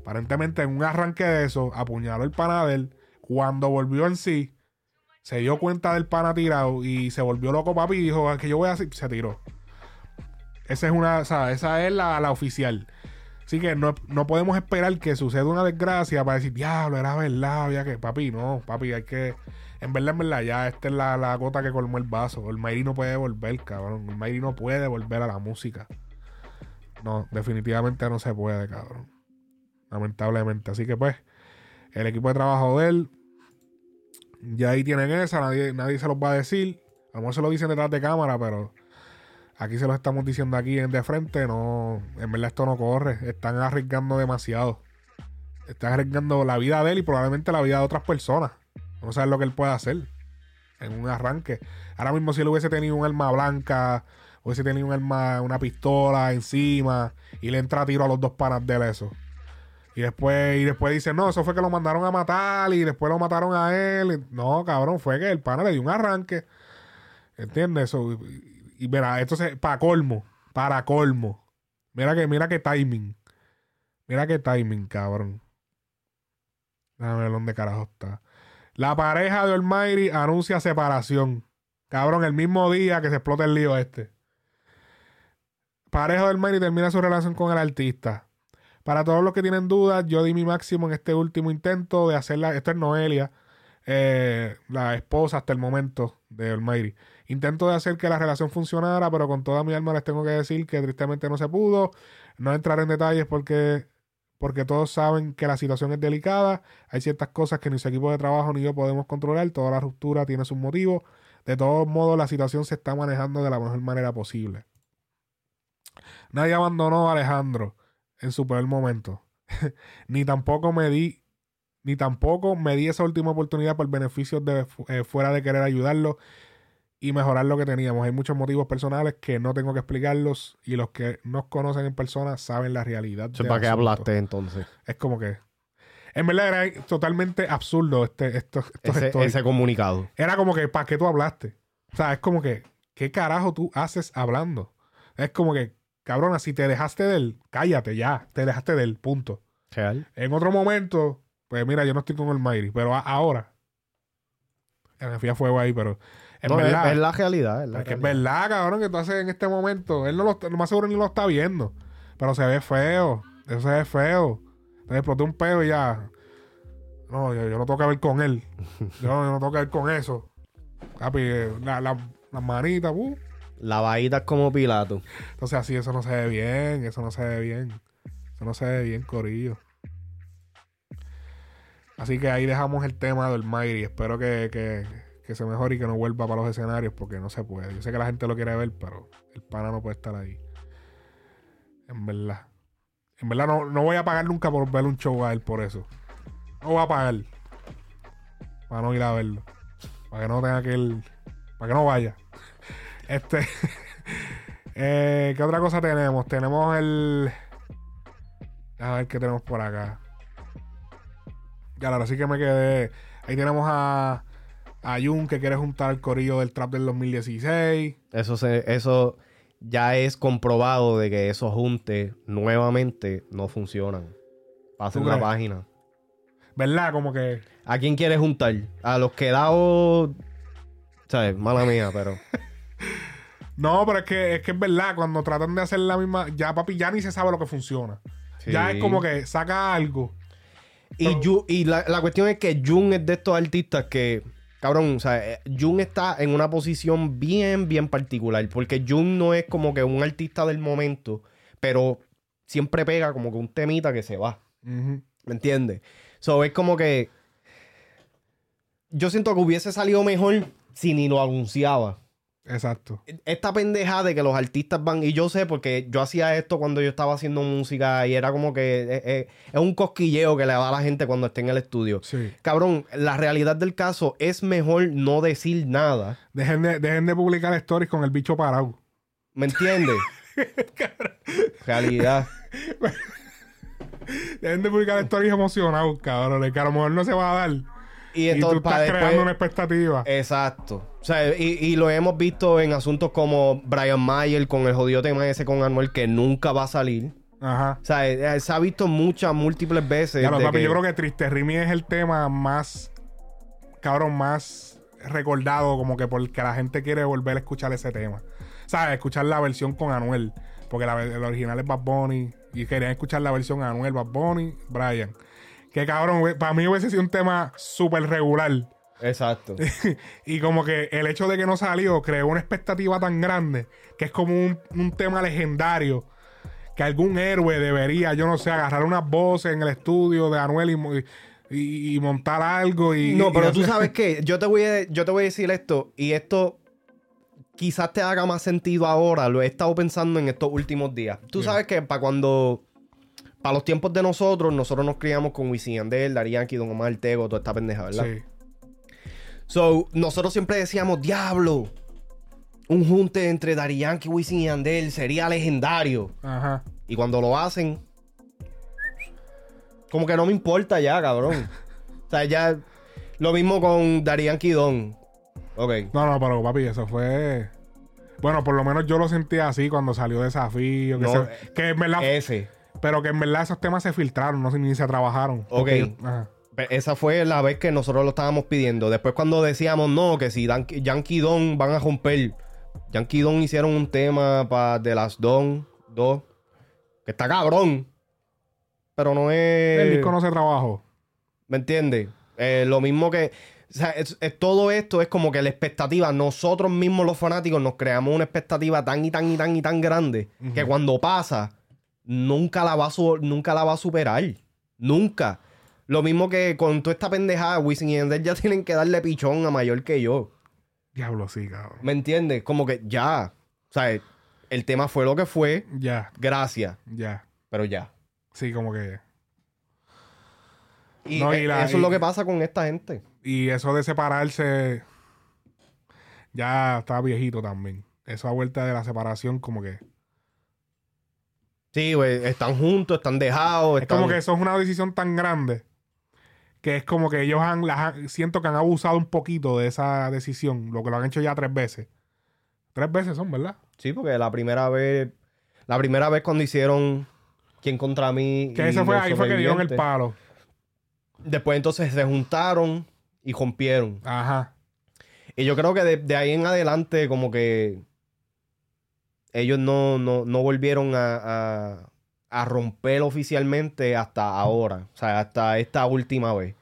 Aparentemente en un arranque de eso apuñaló el pana de él. Cuando volvió en sí se dio cuenta del pana tirado y se volvió loco papi y dijo que yo voy a se tiró. Esa es una o sea, esa es la, la oficial Así que no, no podemos esperar que suceda una desgracia para decir, diablo, era verdad, había que. Papi, no, papi, hay que. En verdad, en verdad, ya esta es la, la gota que colmó el vaso. El Mayri no puede volver, cabrón. El Mayri no puede volver a la música. No, definitivamente no se puede, cabrón. Lamentablemente. Así que, pues, el equipo de trabajo de él, ya ahí tienen esa, nadie, nadie se los va a decir. A lo mejor se lo dicen detrás de cámara, pero Aquí se lo estamos diciendo aquí en de frente. No, en verdad esto no corre. Están arriesgando demasiado. Están arriesgando la vida de él y probablemente la vida de otras personas. No saben lo que él puede hacer en un arranque. Ahora mismo si él hubiese tenido un arma blanca, hubiese tenido un arma, una pistola encima y le entra a tiro a los dos panas de él eso. Y después, y después dice, no, eso fue que lo mandaron a matar y después lo mataron a él. No, cabrón, fue que el pana le dio un arranque. ¿Entiendes? Eso. Y, mira, entonces, para colmo, para colmo. Mira que, mira qué timing. Mira qué timing, cabrón. Déjame ver dónde carajo está. La pareja de Almighty anuncia separación. Cabrón, el mismo día que se explota el lío este. Pareja de Almighty termina su relación con el artista. Para todos los que tienen dudas, yo di mi máximo en este último intento de hacerla. Esto es Noelia, eh, la esposa hasta el momento de Almighty. Intento de hacer que la relación funcionara, pero con toda mi alma les tengo que decir que tristemente no se pudo. No entrar en detalles porque porque todos saben que la situación es delicada, hay ciertas cosas que ni su equipo de trabajo ni yo podemos controlar, toda la ruptura tiene sus motivos, de todos modos la situación se está manejando de la mejor manera posible. Nadie abandonó a Alejandro en su peor momento, <laughs> ni tampoco me di ni tampoco me di esa última oportunidad por beneficios de eh, fuera de querer ayudarlo y mejorar lo que teníamos. Hay muchos motivos personales que no tengo que explicarlos y los que nos conocen en persona saben la realidad. ¿Para qué hablaste entonces? Es como que. En verdad era totalmente absurdo este, estos Ese, comunicado. Era como que, ¿para qué tú hablaste? O sea, es como que, ¿qué carajo tú haces hablando? Es como que, cabrona, si te dejaste de él, cállate ya, te dejaste de él, punto. Real. En otro momento, pues mira, yo no estoy con el Mayri, pero ahora, ya me fui a fuego ahí, pero No, es, verdad, es la realidad. Es, la es verdad, cabrón, que tú haces en este momento. Él no lo, está- lo más seguro ni lo está viendo. Pero se ve feo. Eso se ve feo. Te exploté un pedo y ya. No, yo, yo no tengo que ver con él. <laughs> Yo, no- yo no tengo que ver con eso. Papi, eh, la- la- las manitas, uh. Lavaditas como Pilato. Entonces así eso no se ve bien. Eso no se ve bien. Eso no se ve bien, Corillo. Así que ahí dejamos el tema del Mayri. Espero que, que, que se mejore y que no vuelva para los escenarios porque no se puede. Yo sé que la gente lo quiere ver, pero el pana no puede estar ahí. En verdad. En verdad no, no voy a pagar nunca por ver un show a él por eso. No voy a pagar. Para no ir a verlo. Para que no tenga que. Para que no vaya. <laughs> Este. <laughs> eh, ¿Qué otra cosa tenemos? Tenemos el. A ver qué tenemos por acá. Ya, ahora sí que me quedé. Ahí tenemos a. A Jun que quiere juntar el corillo del trap del 2016. Eso, se, eso ya es comprobado de que esos juntes nuevamente no funcionan. Pasen ¿Tú la página. ¿Verdad? Como que. ¿A quién quieres juntar? A los quedados. ¿Sabes? Mala mía, pero. <laughs> No, pero es que, es que es verdad. Cuando tratan de hacer la misma. Ya, papi, ya ni se sabe lo que funciona. Ya es como que saca algo. Y, Yu- y la, la cuestión es que Jun es de estos artistas que. Cabrón, o sea, eh, Jun está en una posición bien, bien particular. Porque Jun no es como que un artista del momento, pero siempre pega como que un temita que se va. ¿Me entiendes? So, es como que. Yo siento que hubiese salido mejor si ni lo anunciaba. Exacto. Esta pendeja de que los artistas van. Y yo sé porque yo hacía esto cuando yo estaba haciendo música y era como que. eh, eh, es un cosquilleo que le da a la gente cuando esté en el estudio. Sí. Cabrón, la realidad del caso es mejor no decir nada. Dejen de, dejen de publicar stories con el bicho parado. ¿Me entiendes? <laughs> realidad. <laughs> Dejen de publicar stories emocionados, cabrón. Que a lo mejor no se va a dar. Y Y, entonces tú estás después- creando una expectativa. Exacto. O sea, y, y lo hemos visto en asuntos como Brian Mayer con el jodido tema ese con Anuel que nunca va a salir. Ajá. O sea, eh, se ha visto muchas, múltiples veces. De papi, que- yo creo que Triste Rimi es el tema más, cabrón, más recordado, como que porque la gente quiere volver a escuchar ese tema. ¿Sabes? Escuchar la versión con Anuel. Porque la, el original es Bad Bunny. Y querían escuchar la versión Anuel, Bad Bunny, Brian. Que cabrón, para mí hubiese sido un tema súper regular. Exacto. <laughs> y como que el hecho de que no salió creó una expectativa tan grande que es como un, un tema legendario que algún héroe debería, yo no sé, agarrar unas voces en el estudio de Anuel y, mo- y- y montar algo y... No, y pero tú hacer- sabes que yo te voy a, yo te voy a decir esto y esto quizás te haga más sentido ahora. Lo he estado pensando en estos últimos días. Tú sabes que para cuando para los tiempos de nosotros, nosotros nos criamos con Wisin y Yandel, Daddy Yankee, Don Omar, Tego, toda esta pendeja, ¿verdad? Sí. So, nosotros siempre decíamos, diablo, un junte entre Daddy Yankee, Wisin y Yandel sería legendario. Ajá. Y cuando lo hacen, como que no me importa ya, cabrón. <laughs> o sea, ya lo mismo con Daddy Yankee y Don. Ok. No, no, pero papi, eso fue... Bueno, por lo menos yo lo sentí así cuando salió Desafío. Que, No, se- que en verdad... Ese. Pero que en verdad esos temas se filtraron, no sé ni se trabajaron. Ok. Ajá. Esa fue la vez que nosotros lo estábamos pidiendo. Después cuando decíamos, no, que si Dan- Yankee Don van a romper. Yankee Don hicieron un tema para de las Don 2. Que está cabrón. Pero no es... El disco no se trabajó. ¿Me entiendes? Eh, lo mismo que. O sea, es- es- todo esto es como que la expectativa. Nosotros mismos, los fanáticos, nos creamos una expectativa tan y tan y tan y tan grande que cuando pasa, nunca la va a, su- nunca la va a superar. Nunca. Lo mismo que con toda esta pendejada, Wisin y Yandel ya <laughs> tienen que darle pichón a mayor que yo. Diablo, sí, cabrón. ¿Me entiendes? Como que ya. O sea, el tema fue lo que fue. Ya, Gracias. ya. Pero ya. Sí, como que. Y, No, y la- eso y- es lo que pasa con esta gente. Y eso de separarse. Ya está viejito también. Esa vuelta de la separación, como que. Sí, güey. Están juntos, están dejados. Es como que eso es una decisión tan grande. Que es como que ellos han, las han- siento que han abusado un poquito de esa decisión. Lo que lo han hecho ya tres veces. Tres veces son, ¿verdad? Sí, porque la primera vez. La primera vez cuando hicieron. ¿Quién contra mí? Que ese fue, ahí fue que dieron el palo. Después entonces se juntaron y rompieron. Ajá. Y yo creo que de, de ahí en adelante, como que ellos no, no, no volvieron a, a, a romper oficialmente hasta ahora. O sea, hasta esta última vez.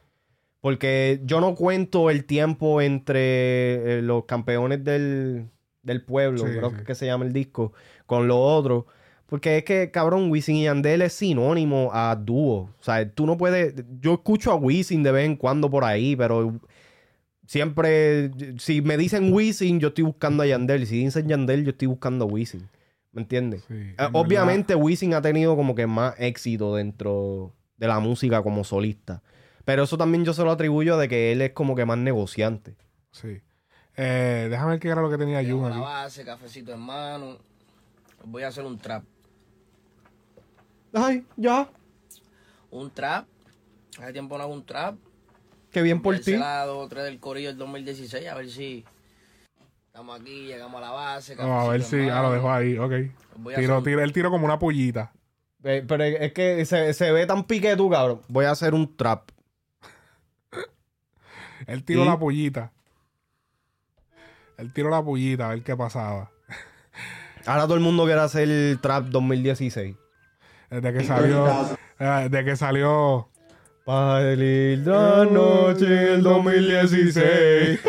Porque yo no cuento el tiempo entre eh, los campeones del, del pueblo, Sí, creo sí. que se llama el disco, con los otros. Porque es que, cabrón, Wisin y Yandel es sinónimo a dúo. O sea, tú no puedes... Yo escucho a Wisin de vez en cuando por ahí, pero siempre... Si me dicen Wisin, yo estoy buscando a Yandel. Y si dicen Yandel, yo estoy buscando a Wisin. ¿Me entiendes? Sí, Eh, obviamente Wisin ha tenido como que más éxito dentro de la música como solista. Pero eso también yo se lo atribuyo de que él es como que más negociante. Sí. Eh, déjame ver qué era lo que tenía Jun Tengo la aquí. base, cafecito en mano. Voy a hacer un trap. Ay, ya. Un trap. Hace tiempo no hago un trap. Qué bien por ti. lado, tres del Corillo del 2016, a ver si estamos aquí, llegamos a la base. Vamos a ver si. Ah, lo dejo ahí, ok. Tiro, tiro, él tiró como una pollita. Eh, Pero es que se, se ve tan pique tú, cabrón. Voy a hacer un trap. Él tiró ¿Y? la pollita. Él tiró la pollita a ver qué pasaba. <laughs> Ahora todo el mundo quiere hacer el trap 2016. Desde que salió. Desde que salió. Para la noche del 2016. <laughs>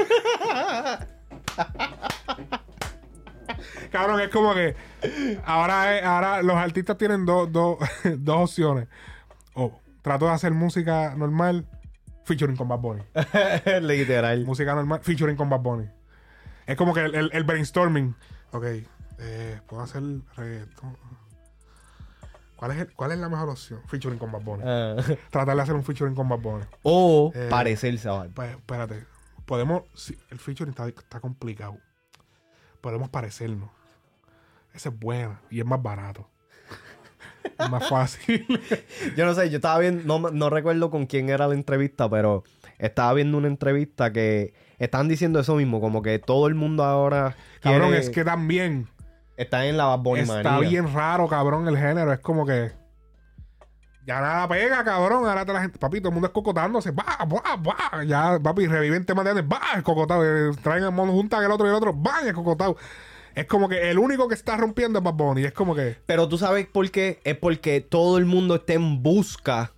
Cabrón, es como que. Ahora, es- ahora los artistas tienen dos, dos, <laughs> dos opciones. O trato de hacer música normal, featuring con Bad Bunny. <laughs> Literal. Música normal, featuring con Bad Bunny. Es como que el, el- el brainstorming. Ok, eh, puedo hacer reggaetón. ¿Cuál es, el- ¿Cuál es la mejor opción? Featuring con Bad Bunny. Ah. <laughs> Tratar de hacer un featuring con Bad Bunny. o Eh, parecerse a. Pues espérate. Podemos. sí, el featuring está, está complicado. Podemos parecernos. Ese es bueno y es más barato. <laughs> es más fácil. <laughs> Yo no sé, yo estaba viendo, no, no recuerdo con quién era la entrevista, pero estaba viendo una entrevista que están diciendo eso mismo, como que todo el mundo ahora cabrón, quiere- es que también está en la Bad Bunny está manía. bien raro, cabrón, el género. Es como que. Ya nada pega, cabrón. Ahora te la gente. Papi, todo el mundo es cocotándose. Va, va, va. Ya, papi, reviven temas de antes. Va, es cocotado. Eh, Traen el mono juntan el otro y el otro. Va, es cocotado. Es como que el único que está rompiendo es Bad Bunny. Es como que. Pero tú sabes por qué, es porque todo el mundo está en busca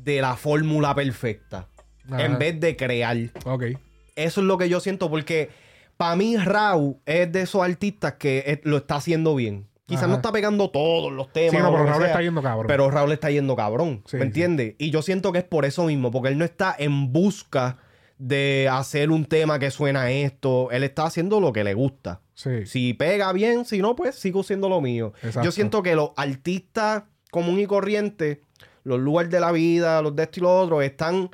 de la fórmula perfecta, Ajá. en vez de crear. Ok. Eso es lo que yo siento porque para mí Raúl es de esos artistas que es- lo está haciendo bien. Quizás Ajá. no está pegando todos los temas. Sí, no, pero Raúl sea, está yendo cabrón. Pero Raúl está yendo cabrón. Sí, ¿Me sí. entiendes? Y yo siento que es por eso mismo, porque él no está en busca de hacer un tema que suena a esto. Él está haciendo lo que le gusta. Sí. Si pega bien, si no, pues sigo siendo lo mío. Exacto. Yo siento que los artistas común y corriente, los lugares de la vida, los de esto y lo otro, están.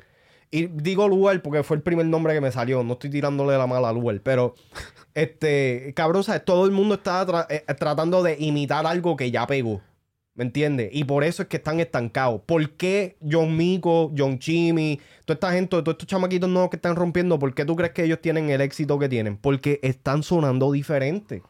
Y digo lugar porque fue el primer nombre que me salió. No estoy tirándole la mala a lugar, pero. <laughs> Este, cabrón, ¿sabes? Todo el mundo está tra- eh, tratando de imitar algo que ya pegó. ¿Me entiendes? Y por eso es que están estancados. ¿Por qué John Mico, John Chimmy, toda esta gente, todos estos chamaquitos nuevos que están rompiendo, ¿por qué tú crees que ellos tienen el éxito que tienen? Porque están sonando diferente.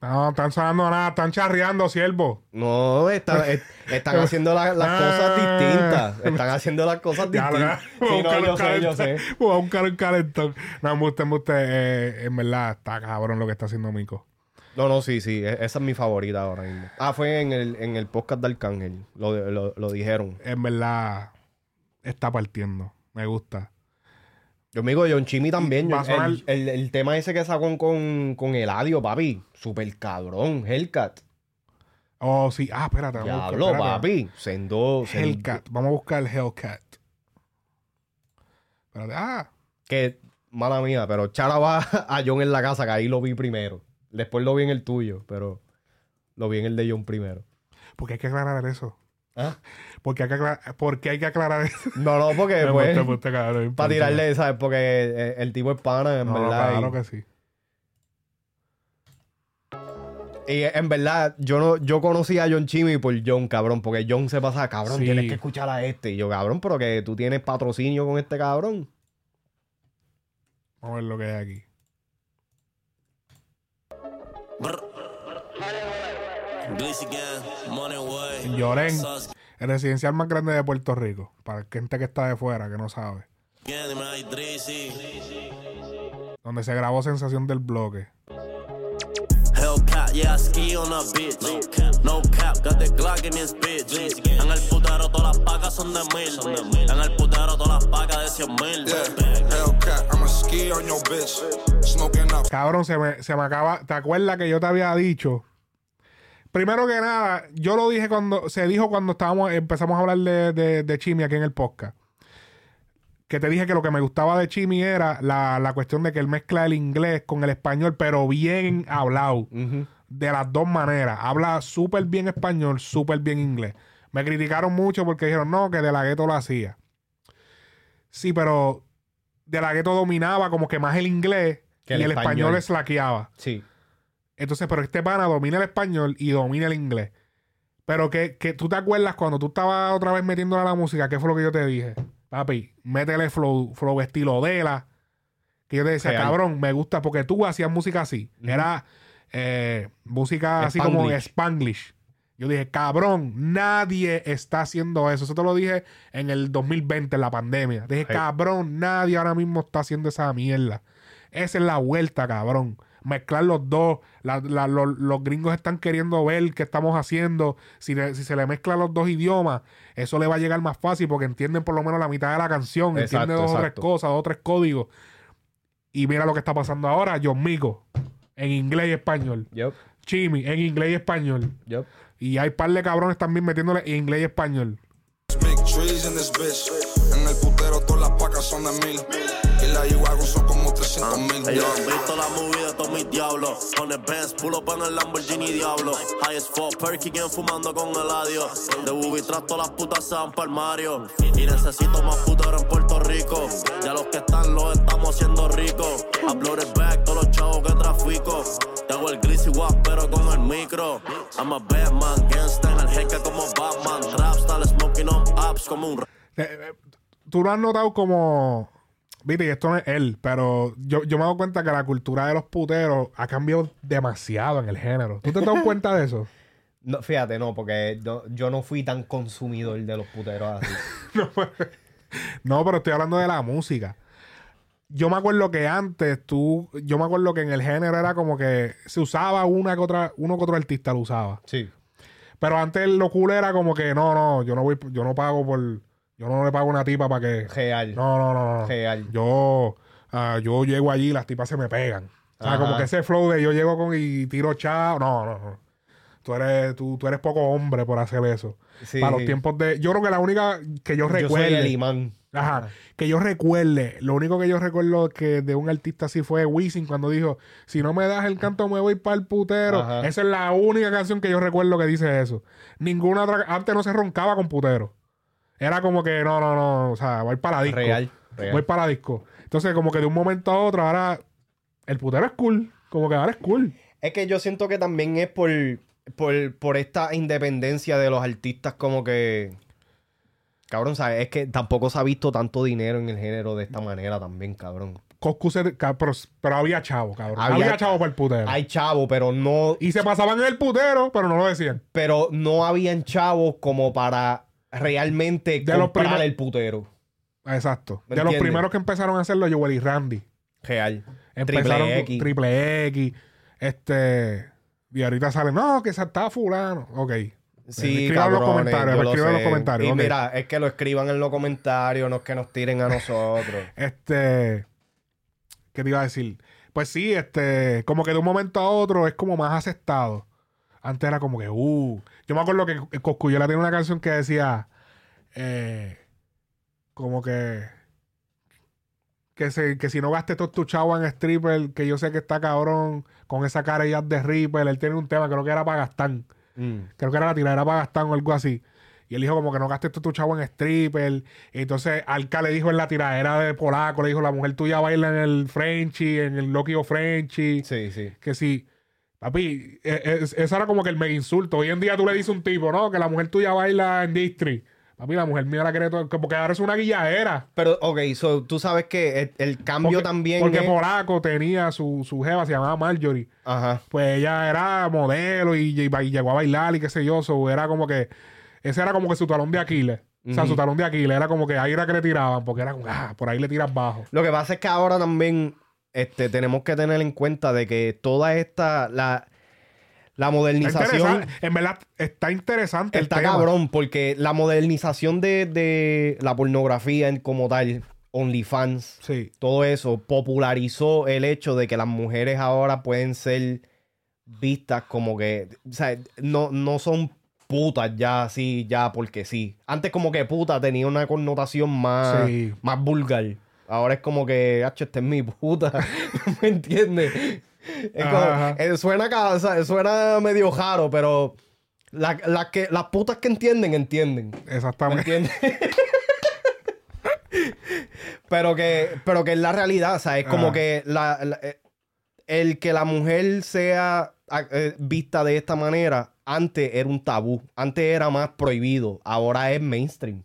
No, están sonando nada. Están charreando, siervo. No, están, <laughs> es- están haciendo la- las cosas Ah. distintas. Están haciendo las cosas distintas. no, yo sé, yo sé. Voy a buscar un calentón. No, me gusta, me gusta. eh, en verdad, está cabrón lo que está haciendo Mico. No, no, sí, sí. e- Esa es mi favorita ahora mismo. Ah, fue en el, en el podcast de Arcángel. Lo, lo, lo dijeron. En verdad, está partiendo. Me gusta. Yo me digo, John Chimmy también. El, sonar- el- el tema ese que sacó con, con Eladio, papi. Super cabrón. Hellcat. Oh, sí. Ah, espérate. Diablo, papi. Sendo, sendo- Hellcat. Vamos a buscar el Hellcat. Espérate. Ah. Que, mala mía, pero Chara va <laughs> a John en la casa, que ahí lo vi primero. Después lo vi en el tuyo, pero lo vi en el de John primero. ¿Por qué hay que aclarar eso? ¿Ah? ¿Por qué hay que aclarar, ¿por qué hay que aclarar eso? <laughs> No, no, porque Me pues, gusta, para tirarle, ¿sabes? Porque eh, el tipo es pana, en No, verdad. claro y- que sí. Y en verdad, yo no, yo conocí a John Chimmy por John, cabrón, porque John se pasa, cabrón, Sí. tienes que escuchar a este. Y yo, cabrón, pero que tú tienes patrocinio con este cabrón. Vamos a ver lo que hay aquí. Glizzy el residencial más grande de Puerto Rico. Para gente que está de fuera, que no sabe. Donde se grabó Sensación del Bloque. Yeah, I ski on a bitch. No cap, no cap, got the Glock in this bitch. En el putero todas las pacas son de mil. En el putero todas las pacas de cien mil. Yeah, Hellcat, I'ma ski on your bitch. Smoking up. Cabrón, se me, se me acaba. ¿Te acuerdas que yo te había dicho? Primero que nada, yo lo dije cuando. Se dijo cuando estábamos, empezamos a hablar de, de, de Chimi aquí en el podcast. Que te dije que lo que me gustaba de Chimi era la, la cuestión de que él mezcla el inglés con el español, pero bien hablado. De las dos maneras. Habla súper bien español, súper bien inglés. Me criticaron mucho porque dijeron, no, que De La Gueto lo hacía. Sí, pero De La Gueto dominaba como que más el inglés Que el y el español español. es slaqueaba. Sí. Entonces, pero este pana domina el español y domina el inglés. Pero que, que tú te acuerdas cuando tú estabas otra vez metiéndole a la música, ¿qué fue lo que yo te dije? Papi, métele flow, flow estilo de la. Que yo te decía, Real. cabrón, me gusta porque tú hacías música así. Era eh, música así como Spanglish. Spanglish. Yo dije, cabrón, nadie está haciendo eso. Eso te lo dije en el 2020, en la pandemia. Dije, Sí. cabrón, nadie ahora mismo está haciendo esa mierda. Esa es la vuelta, cabrón. Mezclar los dos. La- la- los, los gringos están queriendo ver qué estamos haciendo. Si, le- si se le mezclan los dos idiomas, eso le va a llegar más fácil porque entienden por lo menos la mitad de la canción. Exacto, entienden dos o tres cosas, dos o tres códigos. Y mira lo que está pasando ahora. John Mico, en inglés y español. Yup, Chimi, en inglés y español. yup. Y hay par de cabrones también metiéndole en inglés y español. Big trees in this bitch. En el putero todas las pacas son de mil. Como 300 mil. Ellos han visto la movie de todos mis diablos. Con el Benz, pull up en el Lamborghini Diablo. High as fuck, perky quien fumando con el adiós. De booby tras todas las putas se van pa'l Mario. Y necesito más putero en Puerto Rico. Ya los que están los estamos haciendo ricos. Uploaded back, todos los chavos que trafico. Tengo el gris igual, pero con el micro. I'm a Batman, gangsta en el jeque como Batman. Trapstar, smoking on apps como un Eh, eh, Tú lo has notado como. Viste, y esto no es él, pero yo, yo me he dado cuenta que la cultura de los puteros ha cambiado demasiado en el género. ¿Tú te has dado cuenta de eso? <laughs> No, fíjate, no, porque no- yo no fui tan consumidor de los puteros así. <laughs> No, pero estoy hablando de la música. Yo me acuerdo que antes tú, yo me acuerdo que en el género era como que se usaba una que otra, uno que otro artista lo usaba. Sí. Pero antes lo cool era como que no, no, yo no voy, yo no pago por, yo no le pago una tipa para que. Real. No, no, no, no. Real. Yo, ah, yo llego allí y las tipas se me pegan. O sea, Ajá. como que ese flow de yo llego con y tiro chao. No, no, no. Tú eres, tú, tú eres poco hombre por hacer eso. Sí. Para los tiempos de. Yo creo que la única que yo Yo soy recuerde. el imán. Ajá. Que yo recuerde. Lo único que yo recuerdo que de un artista así fue Wisin cuando dijo: Si no me das el canto, me voy para el putero. Ajá. Esa es la única canción que yo recuerdo que dice eso. Ninguna otra. Antes no se roncaba con putero. Era como que no, no, no. O sea, voy para la disco. Real, real. Voy para la disco. Entonces, como que de un momento a otro, ahora el putero es cool. Como que ahora es cool. Es que yo siento que también es por, por, por esta independencia de los artistas como que... Cabrón, ¿sabes? Es que tampoco se ha visto tanto dinero en el género de esta manera también, cabrón. Coscu se- pero, pero había chavo, cabrón. Había, Había- chavo para el putero. Hay chavo, pero no... Y se pasaban en el putero, pero no lo decían. Pero no habían chavos como para realmente De los comprar primer- el putero. Exacto. ¿Me De los primeros que empezaron a hacerlo, Joel y Randy. Real. Empezaron Triple X. Triple X. Este. Y ahorita sale, no, que se está fulano. Ok. Sí, escriban en los cabrones, comentarios. yo lo Escriban en los comentarios. Y mira, es que lo escriban en los comentarios, no es que nos tiren a nosotros. <laughs> Este. ¿Qué te iba a decir? Pues sí, este. Como que de un momento a otro es como más aceptado. Antes era como que, uh. Yo me acuerdo que Coscuyuela tenía una canción que decía, eh, como que, que, se, que si no gastes todo tu chavo en stripper, que yo sé que está cabrón con esa cara ya de Ripper, él tiene un tema, creo que era para gastar. Mm. Creo que era la tiradera para gastar o algo así. Y él dijo como que no gastes todo tu chavo en stripper. Y entonces Alca le dijo en la tiradera de polaco, le dijo, la mujer tuya baila en el Frenchy, en el Lokio Frenchy. Sí, sí. Que sí. Papi, e- es- eso era como que el mega insulto. Hoy en día tú le dices a un tipo, ¿no? Que la mujer tuya baila en District. Papi, la mujer mía la quiere todo. Porque ahora es una guilladera. Pero, ok, so, tú sabes que el, el cambio Porque, también porque es- Polaco tenía su, su jeva, se llamaba Marjorie. Ajá. Pues ella era modelo y, y ba- y llegó a bailar y qué sé yo. So, era como que. Ese era como que su talón de Aquiles. O sea, su talón de Aquiles. Era como que ahí era que le tiraban. Porque era como, ah, por ahí le tiras bajo. Lo que pasa es que ahora también este, tenemos que tener en cuenta de que toda esta, la, la modernización interesante. En verdad, está interesante. el está tema. cabrón porque la modernización de, de la pornografía en- como tal, OnlyFans, Sí. todo eso popularizó el hecho de que las mujeres ahora pueden ser vistas como que, o sea, no, no son putas ya así, ya porque sí. Antes como que puta tenía una connotación más, Sí. más vulgar. Ahora es como que, hacho, esta es mi puta. <laughs> ¿Me entiendes? Es como- Ajá. eh, suena, o sea, suena medio raro, pero la- la que, las putas que entienden, entienden. ¿Me Exactamente. entiendes? <laughs> pero que pero que es la realidad, o sea, es como Ajá. que la, la- eh, el que la mujer sea ah, eh, vista de esta manera antes era un tabú, antes era más prohibido, ahora es mainstream,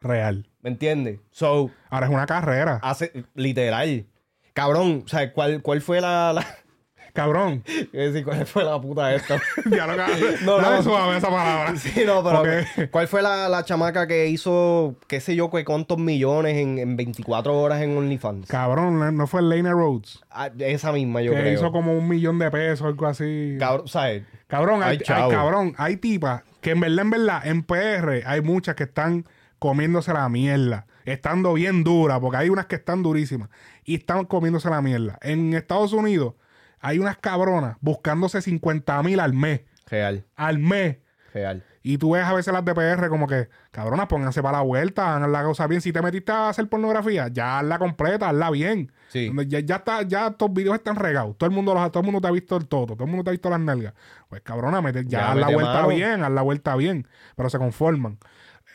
Real. ¿Me entiendes? So, Ahora es una carrera. hace literal. Cabrón, o sea, ¿cuál, cuál fue la, la <laughs> Cabrón. <laughs> decir, cuál fue la puta esta? <laughs> Diálogo. No, Dale no. suave esa palabra. Sí, no, pero. ¿cuál fue la, la chamaca que hizo, qué sé yo, qué cuántos millones en, en 24 horas en OnlyFans? Cabrón, no fue Lena Rhodes. Ah, esa misma, yo que creo. hizo como un millón de pesos, algo así. Cabrón, ¿sabes? Cabrón, hay, Ay, hay- cabrón, hay tipas que en verdad, en verdad, en PR hay muchas que están comiéndose la mierda, estando bien duras, porque hay unas que están durísimas y están comiéndose la mierda. En Estados Unidos hay unas cabronas buscándose 50 mil al mes, Real, al mes. real. Y tú ves a veces las de PR como que, cabronas, pónganse para la vuelta, hagan la cosa bien. Si te metiste a hacer pornografía, ya hazla completa, hazla bien. Sí. Ya, ya está, ya estos videos están regados. Todo el mundo los, todo el mundo te ha visto el todo, todo el mundo te ha visto las nalgas. Pues cabrona, mete, ya, Ya, haz la vuelta mano. bien, haz la vuelta bien. Pero se conforman.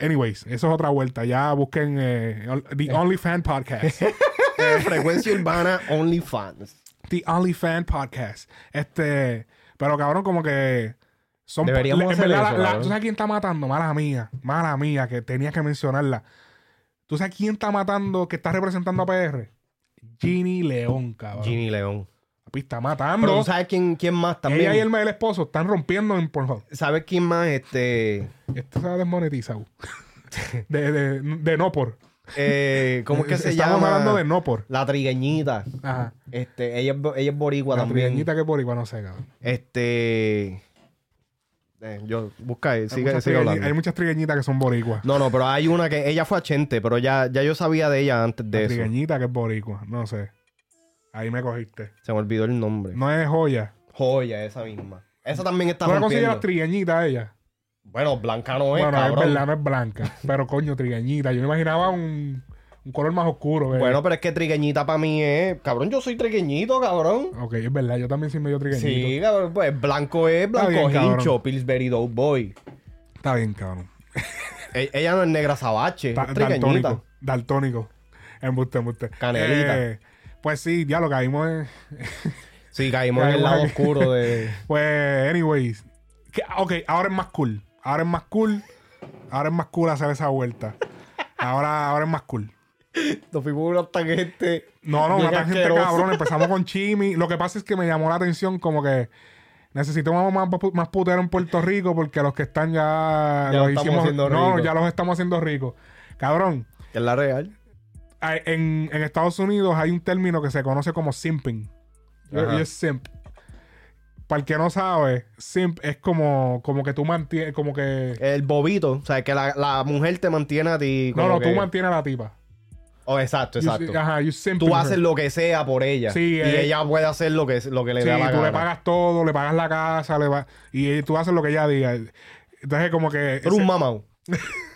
Anyways, eso es otra vuelta. Ya busquen eh, The OnlyFans Podcast. <laughs> Eh, frecuencia urbana OnlyFans. The OnlyFans Podcast. Este, pero cabrón, como que son Deberíamos en hacer verdad, eso, la- la- cabrón. ¿Tú sabes quién está matando? Mala mía, mala mía, que tenías que mencionarla. ¿Tú sabes quién está matando, que está representando a PR? Ginny León, cabrón. Ginny León. Está Pero matando. ¿tú sabes quién, quién más también? Ella y el, el esposo están rompiendo en Pornhub. ¿Sabes quién más? Este. Esto se ha desmonetizado. de, de, de no por. eh, ¿Cómo es que se Estamos llama? hablando de no por. La trigueñita. Ajá. Este, ella, ella es boricua La también. trigueñita que es boricua, no sé, cabrón. Este. eh, yo, busca ahí, sigue, sigue hablando. hay muchas trigueñitas que son boricuas. No, no, pero hay una que ella fue a Chente, pero ya, ya yo sabía de ella antes de La eso. trigueñita que es boricua, no sé. Ahí me cogiste. Se me olvidó el nombre. No es joya. Joya, esa misma. Esa también está ¿Tú la consideras trigueñita ella? Bueno, blanca no es, bueno, es cabrón. verdad, no es blanca. <laughs> pero coño, trigueñita. Yo me imaginaba un, un color más oscuro. ¿verdad? Bueno, pero es que trigueñita para mí es... Cabrón, yo soy trigueñito, cabrón. Ok, es verdad. Yo también soy medio trigueñito. Sí, cabrón. Pues blanco es blanco bien, hincho, Pillsbury Doughboy. Está bien, cabrón. E- ella no es negra sabache, es trigueñita. daltónico. Daltónico. Embuste, embuste. Canelita. Eh, pues sí, ya lo caímos en... <laughs> Sí, caímos en el lado oscuro de... <laughs> Pues, anyways. Que- ok, ahora es más cool. Ahora es más cool. Ahora es más cool hacer esa vuelta. Ahora, ahora es más cool. Nos fuimos una tangente... No, no, una tangente asquerosa. cabrón. <laughs> Empezamos con Chimi. Lo que pasa es que me llamó la atención como que necesitamos más, más putero en Puerto Rico porque los que están ya, Ya los los estamos haciendo No, ya los estamos haciendo ricos. Cabrón, Que es la real. En, en Estados Unidos hay un término que se conoce como simping. Y- Ajá. Y es simp. Para el que no sabe, simp es como, como que tú mantienes, como que... El bobito. O sea, que la, la mujer te mantiene a ti No, como no, tú que- mantienes a la tipa. Oh, exacto, You- exacto. ajá, you simping Tú haces her. lo que sea por ella. Sí, y eh, ella puede hacer lo que, lo que le Sí, dé la tú gana. le pagas todo, le pagas la casa, le va- y tú haces lo que ella diga. Entonces, como que. Tú eres un ese- mamau. <laughs>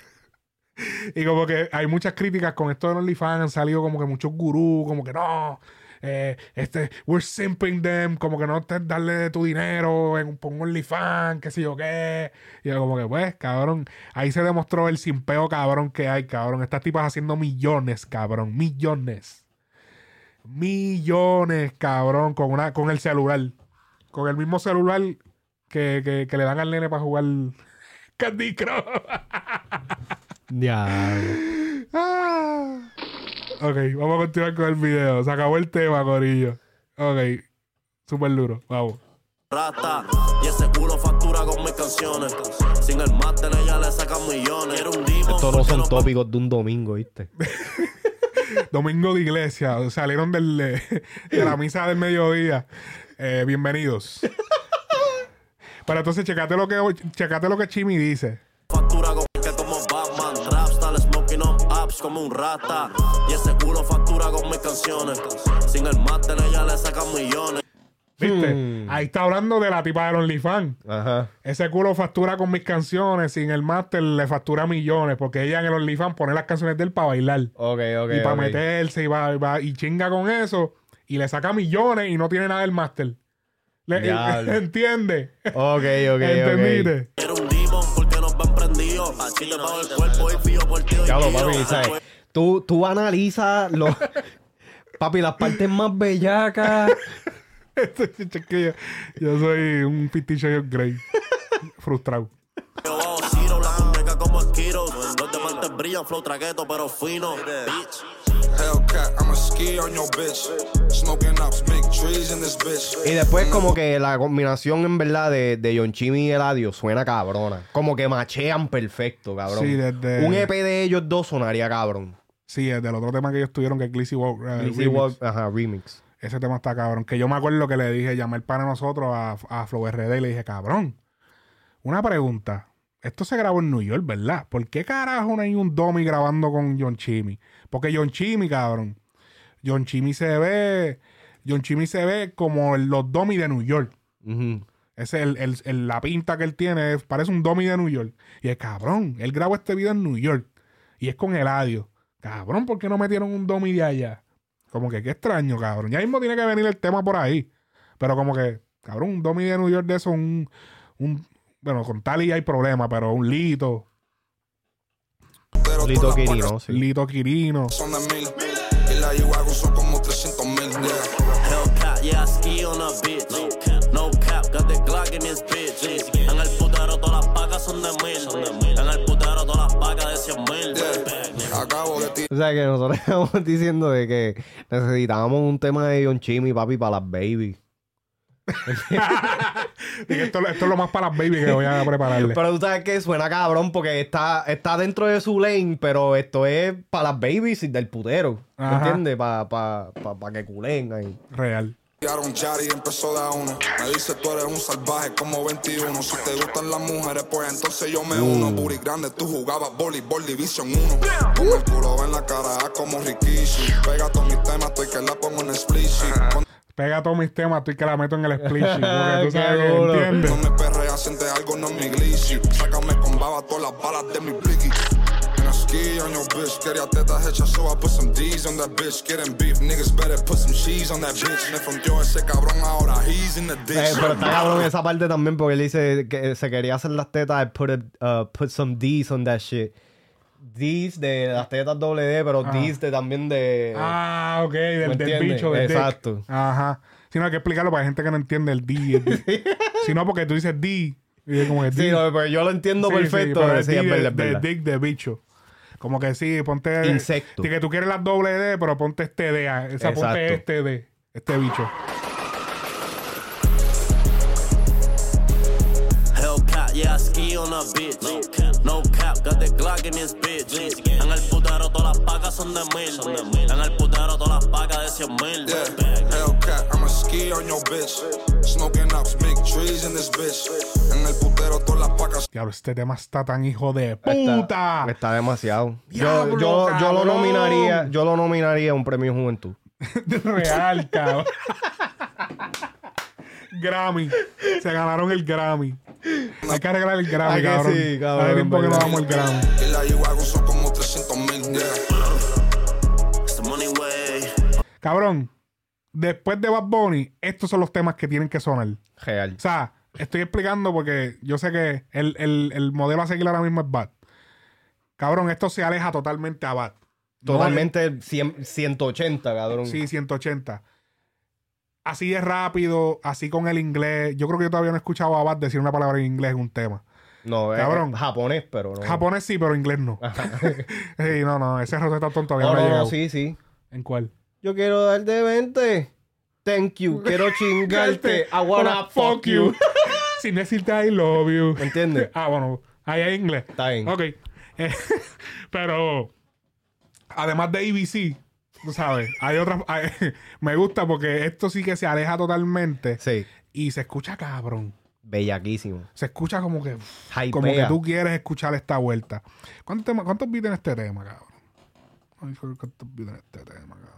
Y como que hay muchas críticas con esto de OnlyFans. Han salido como que muchos gurús, como que no. eh, este, we're simping them, como que no te darle tu dinero en un OnlyFans, qué sé yo qué. Y yo como que, pues, cabrón, ahí se demostró el simpeo cabrón que hay, cabrón. Estas tipas haciendo millones, cabrón, millones. Millones, cabrón, con una, con el celular. Con el mismo celular que, que, que le dan al nene para jugar <laughs> Candy Crush. Diablo. Ah. Ok, vamos a continuar con el video. Se acabó el tema, Corillo. Ok, súper duro. Vamos. Rata, y ese culo factura con mis canciones. Sin el máster ella le sacan millones. Era un demon Estos no son tópicos de un domingo, ¿viste? <laughs> Domingo de iglesia. Salieron del, de la misa del mediodía. Eh, bienvenidos. <laughs> Pero entonces, checate lo que, checate lo que Chimi dice. Como un rata. Y ese culo factura con mis canciones. Sin el máster ella le sacan millones. ¿Viste? Hmm. Ahí está hablando de la tipa del OnlyFans. Ajá. Ese culo factura con mis canciones. Sin el máster le factura millones. Porque ella en el OnlyFans pone las canciones de él para bailar. Ok, ok. y para meterse y va, y va- y chinga con eso y le saca millones y no tiene nada del máster. Le- Diablo. <laughs> ¿Entiende? Ok, ok, ok. ¿Entendiste? Te pago el cuerpo y fío por ti. Papi, ¿sabes? Tú, tú analizas los... <laughs> Papi, las partes más bellacas. Este chiquillo, yo soy un of Grey. Frustrado. Yo bajo como. Los diamantes brillan, flow traqueto, pero fino. Bitch. Hellcat, I'ma ski on your bitch. Smoking ups, big trees in this bitch. Y después como que la combinación en verdad de, de John Chimmy y Eladio suena cabrona. Como que machean perfecto, cabrón. Sí, desde- Un EP de ellos dos sonaría cabrón. Sí, es del otro tema que ellos tuvieron, que es Glizzy Walk. eh, Remix. Walk, ajá, remix. Ese tema está cabrón. Que yo me acuerdo que le dije, llamé el pana a nosotros a, a Flow RD y le dije, cabrón, una pregunta. Esto se grabó en New York, ¿verdad? ¿Por qué carajo no hay un Domi grabando con John Chimmy? Porque John Chimmy, cabrón. John Chimmy se ve. John Chimmy se ve como el- los Domi de New York. Ese el, el- el- la pinta que él tiene parece un Domi de New York. Y es cabrón, él grabó este video en New York. Y es con Eladio. Cabrón, ¿por qué no metieron un Domi de allá? Como que qué extraño, cabrón. Ya mismo tiene que venir el tema por ahí. Pero como que, cabrón, un Domi de New York de eso, un. un bueno, con Tali hay problema, pero un Lito. Pero Lito Quirino, sí. Lito Quirino. son de mil. Y la G-Wagon son como 300 mil. Hellcat, yeah, I ski on a bitch. No cap, got the Glock in this bitch. En el putero todas las pacas son de mil. En el putero todas las pacas de 100 mil. Acabo de tirar. O sea que nosotros <laughs> estamos diciendo de que necesitábamos un tema de John Chimmy, papi, para las baby. <laughs> Esto, esto es lo más para las baby que voy a prepararle. Pero tú sabes que suena cabrón porque está, está dentro de su lane, pero esto es para las babies del putero. ¿Me entiendes? Para pa, pa, pa que culen ahí. Real. Y empezó de a uno. Me dice tú eres un salvaje como 21. Si te gustan las mujeres, pues entonces yo me uno. Booty grande, tú jugabas voleibol Division 1. Con el culo en la cara como Rikishi. Pega todos mis temas, estoy que la pongo en split sheet. Pega todos mis temas, estoy que la meto en el split sheet, Porque <laughs> tú sabes que entiendes. No me perrea, siente algo, no es mi glitchy. Sácame con baba todas las balas de mi blicky. And I ski on your bitch. Quería tetas hechas, so I put some D's on that bitch. Getting beef, niggas better put some cheese on that bitch. Me fronteó ese cabrón, ahora he's in the ditch. Eh, pero está cabrón esa parte también porque él dice que se quería hacer las tetas, put, a- uh, put some D's on that shit. D's de las tetas doble D, pero D's de también de... Ah, ok, del, bicho, del dick. Exacto. Ajá. Si no hay que explicarlo para gente que no entiende el D. el D. <laughs> si no, porque tú dices D. Y es como que Sí, D. no, pero yo lo entiendo Sí, sí, perfecto. pero sí, es de, verdad, dick de bicho. Como que sí, ponte. Insecto. De que tú quieres la doble D, pero ponte este D. ah, O sea, ponte Exacto. este D. Este bicho. Yeah, I ski on a bitch. No cap, got the Glock in this bitch. En el putero todas las pacas son de mil. En el putero todas las pacas de 100 mil. Yeah, Hellcat, I'ma ski on your bitch. Smoking ups, big trees in this bitch. En el putero todas las pacas. Diablo, este tema está tan hijo de Está, puta. está demasiado. Diablo, yo, yo, yo lo nominaría, yo lo nominaría a un premio juventud. <laughs> Real, cabrón. Grammy. Se ganaron el Grammy. Hay que arreglar el Grammy, cabrón. sí, cabrón, Hace tiempo que no damos el Grammy. Y la son como 300 mil. Yeah. It's the money way. Cabrón, después de Bad Bunny, estos son los temas que tienen que sonar. Real. O sea, estoy explicando porque yo sé que el, el- el modelo a seguir ahora mismo es Bad. Cabrón, esto se aleja totalmente a Bad. No Totalmente 100 180, cabrón. sí, 180. Así de rápido, así con el inglés. Yo creo que yo todavía no he escuchado a Bad decir una palabra en inglés en un tema. No, es Cabrón. japonés, pero no. Japonés sí, pero inglés no. <laughs> sí, no, no, ese Rosetta Stone todavía No, no, llegado. sí, sí. ¿En cuál? Yo quiero dar de 20. Thank you. Quiero <laughs> chingarte. I wanna fuck you. <laughs> Sin decirte I love you. ¿Me entiendes? Ah, bueno, ahí hay inglés. Está bien. Ok. Eh, pero, además de ABC, tú sabes, hay otras. hay- <laughs> me gusta porque esto sí que se aleja totalmente Sí. y se escucha cabrón. Bellaquísimo. Se escucha como que. Hypea. Como que tú quieres escuchar esta vuelta. ¿Cuántos, temas- cuántos beats en este tema, cabrón? Ay, ¿Cuántos beats en este tema, cabrón?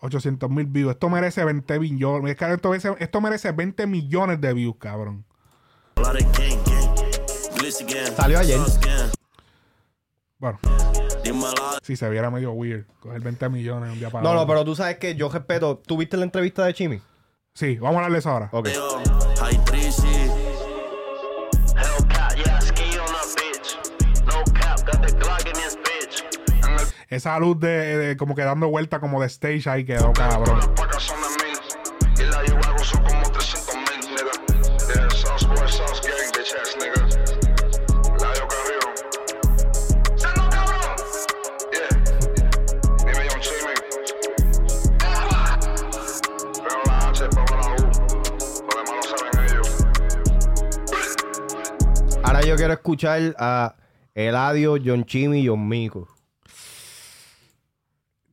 800 mil views. Esto merece 20 billones. Es que Esto merece, esto merece 20 millones de views, cabrón. Salió ayer. Bueno. Si se viera medio weird, coger 20 millones un día para No, no, otro. pero tú sabes que yo respeto. ¿Tú viste la entrevista de Chimi? Sí, vamos a hablar de eso ahora. Ok. Yo, high 3 Hellcat, yeah, ski on a bitch. No cap, got the Glock in this bitch. Esa luz de, de como que dando vuelta como de stage ahí quedó, cabrón. Yo quiero escuchar a Eladio, John Chimi y John Mico.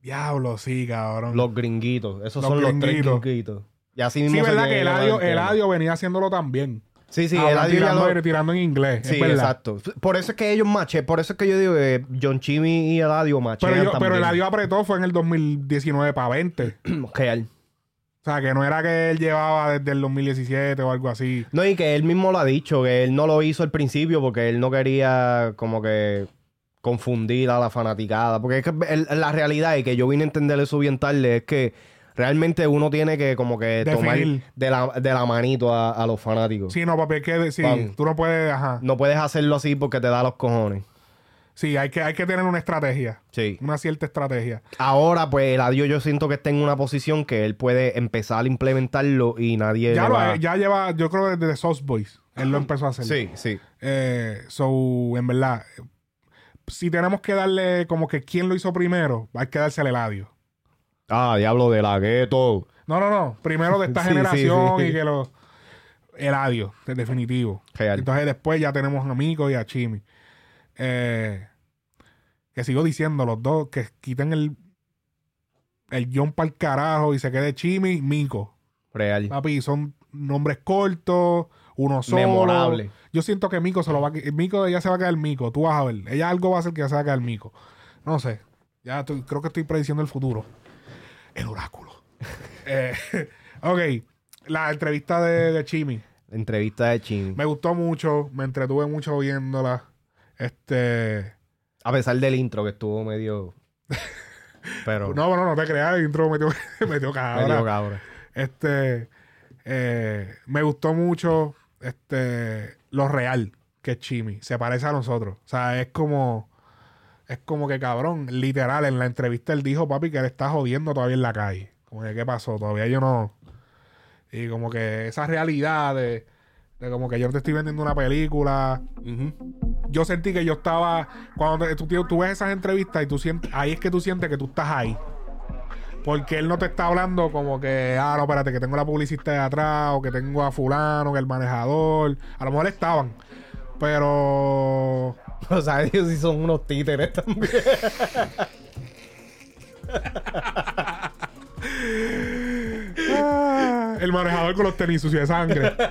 Diablo, sí, cabrón. Los gringuitos. Esos Los son los gringuitos. tres gringuitos. Y así mismo sí, se verdad que Eladio. Eladio venía haciéndolo también. Sí, sí, Ahora Eladio ya tirando, lo... tirando en inglés. Sí, es exacto. Por eso es que ellos maché. Por eso es que yo digo que John Chimi y Eladio machean Pero, yo, pero Eladio apretó fue en el 2019 para 20. Real. O sea, que no era que él llevaba desde el 2017 o algo así. No, y que él mismo lo ha dicho, que él no lo hizo al principio porque él no quería como que confundir a la fanaticada. Porque es que el- la realidad y que yo vine a entender eso bien tarde es que realmente uno tiene que como que tomar de la, de la manito a, a los fanáticos. Sí, no, papi, es que sí, Vamos. tú no puedes, ajá. No puedes hacerlo así porque te da los cojones. Sí, hay que, hay que tener una estrategia. Sí. Una cierta estrategia. Ahora, pues, el adiós yo siento que está en una posición que él puede empezar a implementarlo y nadie Ya, lo, va- ya lleva, yo creo desde Sauce Boys. Él lo empezó a hacer. Sí, sí. Eh, so, en verdad, si tenemos que darle como que quién lo hizo primero, hay que dársele el Eladio. Ah, diablo de la gueto. No, no, no. Primero de <laughs> esta Sí, generación sí, sí. y que lo. Eladio, de definitivo. Real. Entonces después ya tenemos a Mico y a Chimi. Eh, que sigo diciendo, los dos, que quiten el. El guion para el carajo y se quede Chimi Mico. Real. Papi, son nombres cortos, uno solo. Memorable. Yo siento que Mico se lo va a Mico ella se va a quedar Mico. Tú vas a ver. Ella algo va a hacer que ella se va a quedar Mico. No sé. Ya estoy- creo que estoy prediciendo el futuro. El oráculo. <laughs> Eh, <laughs> ok. La entrevista de, de Chimi. La entrevista de Chimi. Me gustó mucho. Me entretuve mucho viéndola. Este. A pesar del intro que estuvo medio. Pero. No, no, no te creas. El intro metió, <laughs> metió cabra. medio cabra. Este. eh, me gustó mucho. Este. Lo real que es Chimi. Se parece a nosotros. O sea, es como. Es como que cabrón. Literal, en la entrevista él dijo, papi, que él está jodiendo todavía en la calle. Como que, ¿qué pasó? Todavía yo no. Y como que esa realidad de. De como que yo te estoy vendiendo una película. Yo sentí que yo estaba. Cuando te- tú, tú ves esas entrevistas y tú sientes. Ahí es que tú sientes que tú estás ahí. Porque él no te está hablando como que, ah, no, espérate, que tengo la publicista de atrás, o que tengo a fulano, que el manejador. A lo mejor estaban. Pero. <laughs> O sea, ellos sí son unos títeres también. ah, el manejador con los tenis sucios de sangre. <laughs>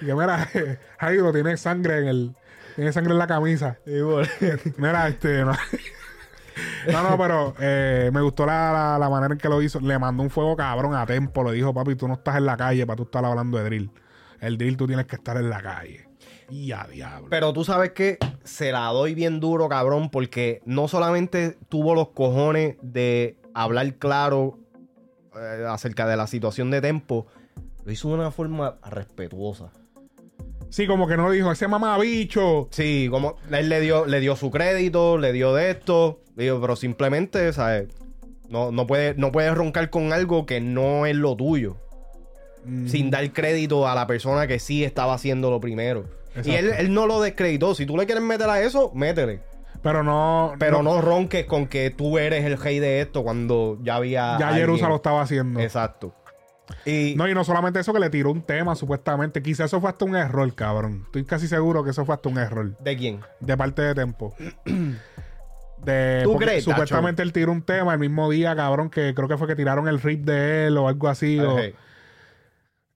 Y que mira, <laughs> Jairo tiene sangre en el. Tiene sangre en la camisa. <laughs> Mira, este. No, <laughs> no, no, pero eh, me gustó la, la- la manera en que lo hizo. Le mandó un fuego cabrón a Tempo. Le dijo, papi, tú no estás en la calle para tú estar hablando de drill. El drill tú tienes que estar en la calle. Y a diablo. Pero tú sabes que se la doy bien duro, cabrón, porque no solamente tuvo los cojones de hablar claro eh, acerca de la situación de Tempo, lo hizo de una forma respetuosa. Sí, como que no dijo, ese mamabicho. Sí, como él le dio, le dio su crédito, le dio de esto, digo, pero simplemente, ¿sabes? No, no puedes no puedes roncar con algo que no es lo tuyo. Sin dar crédito a la persona que sí estaba haciendo lo primero. Y él, él no lo descreditó. Si tú le quieres meter a eso, métele. Pero no. Pero no, ronques con que tú eres el rey de esto cuando ya había. Ya alguien. Jerusa lo estaba haciendo. Exacto. Y No, y no solamente eso, que le tiró un tema, supuestamente. Quizás eso fue hasta un error, cabrón. Estoy casi seguro que eso fue hasta un error. ¿de quién? De parte de Tempo. <clears throat> De, ¿Tú crees? Supuestamente él tiró un tema el mismo día, cabrón, que creo que fue que tiraron el rip de él o algo así. o- Ajá.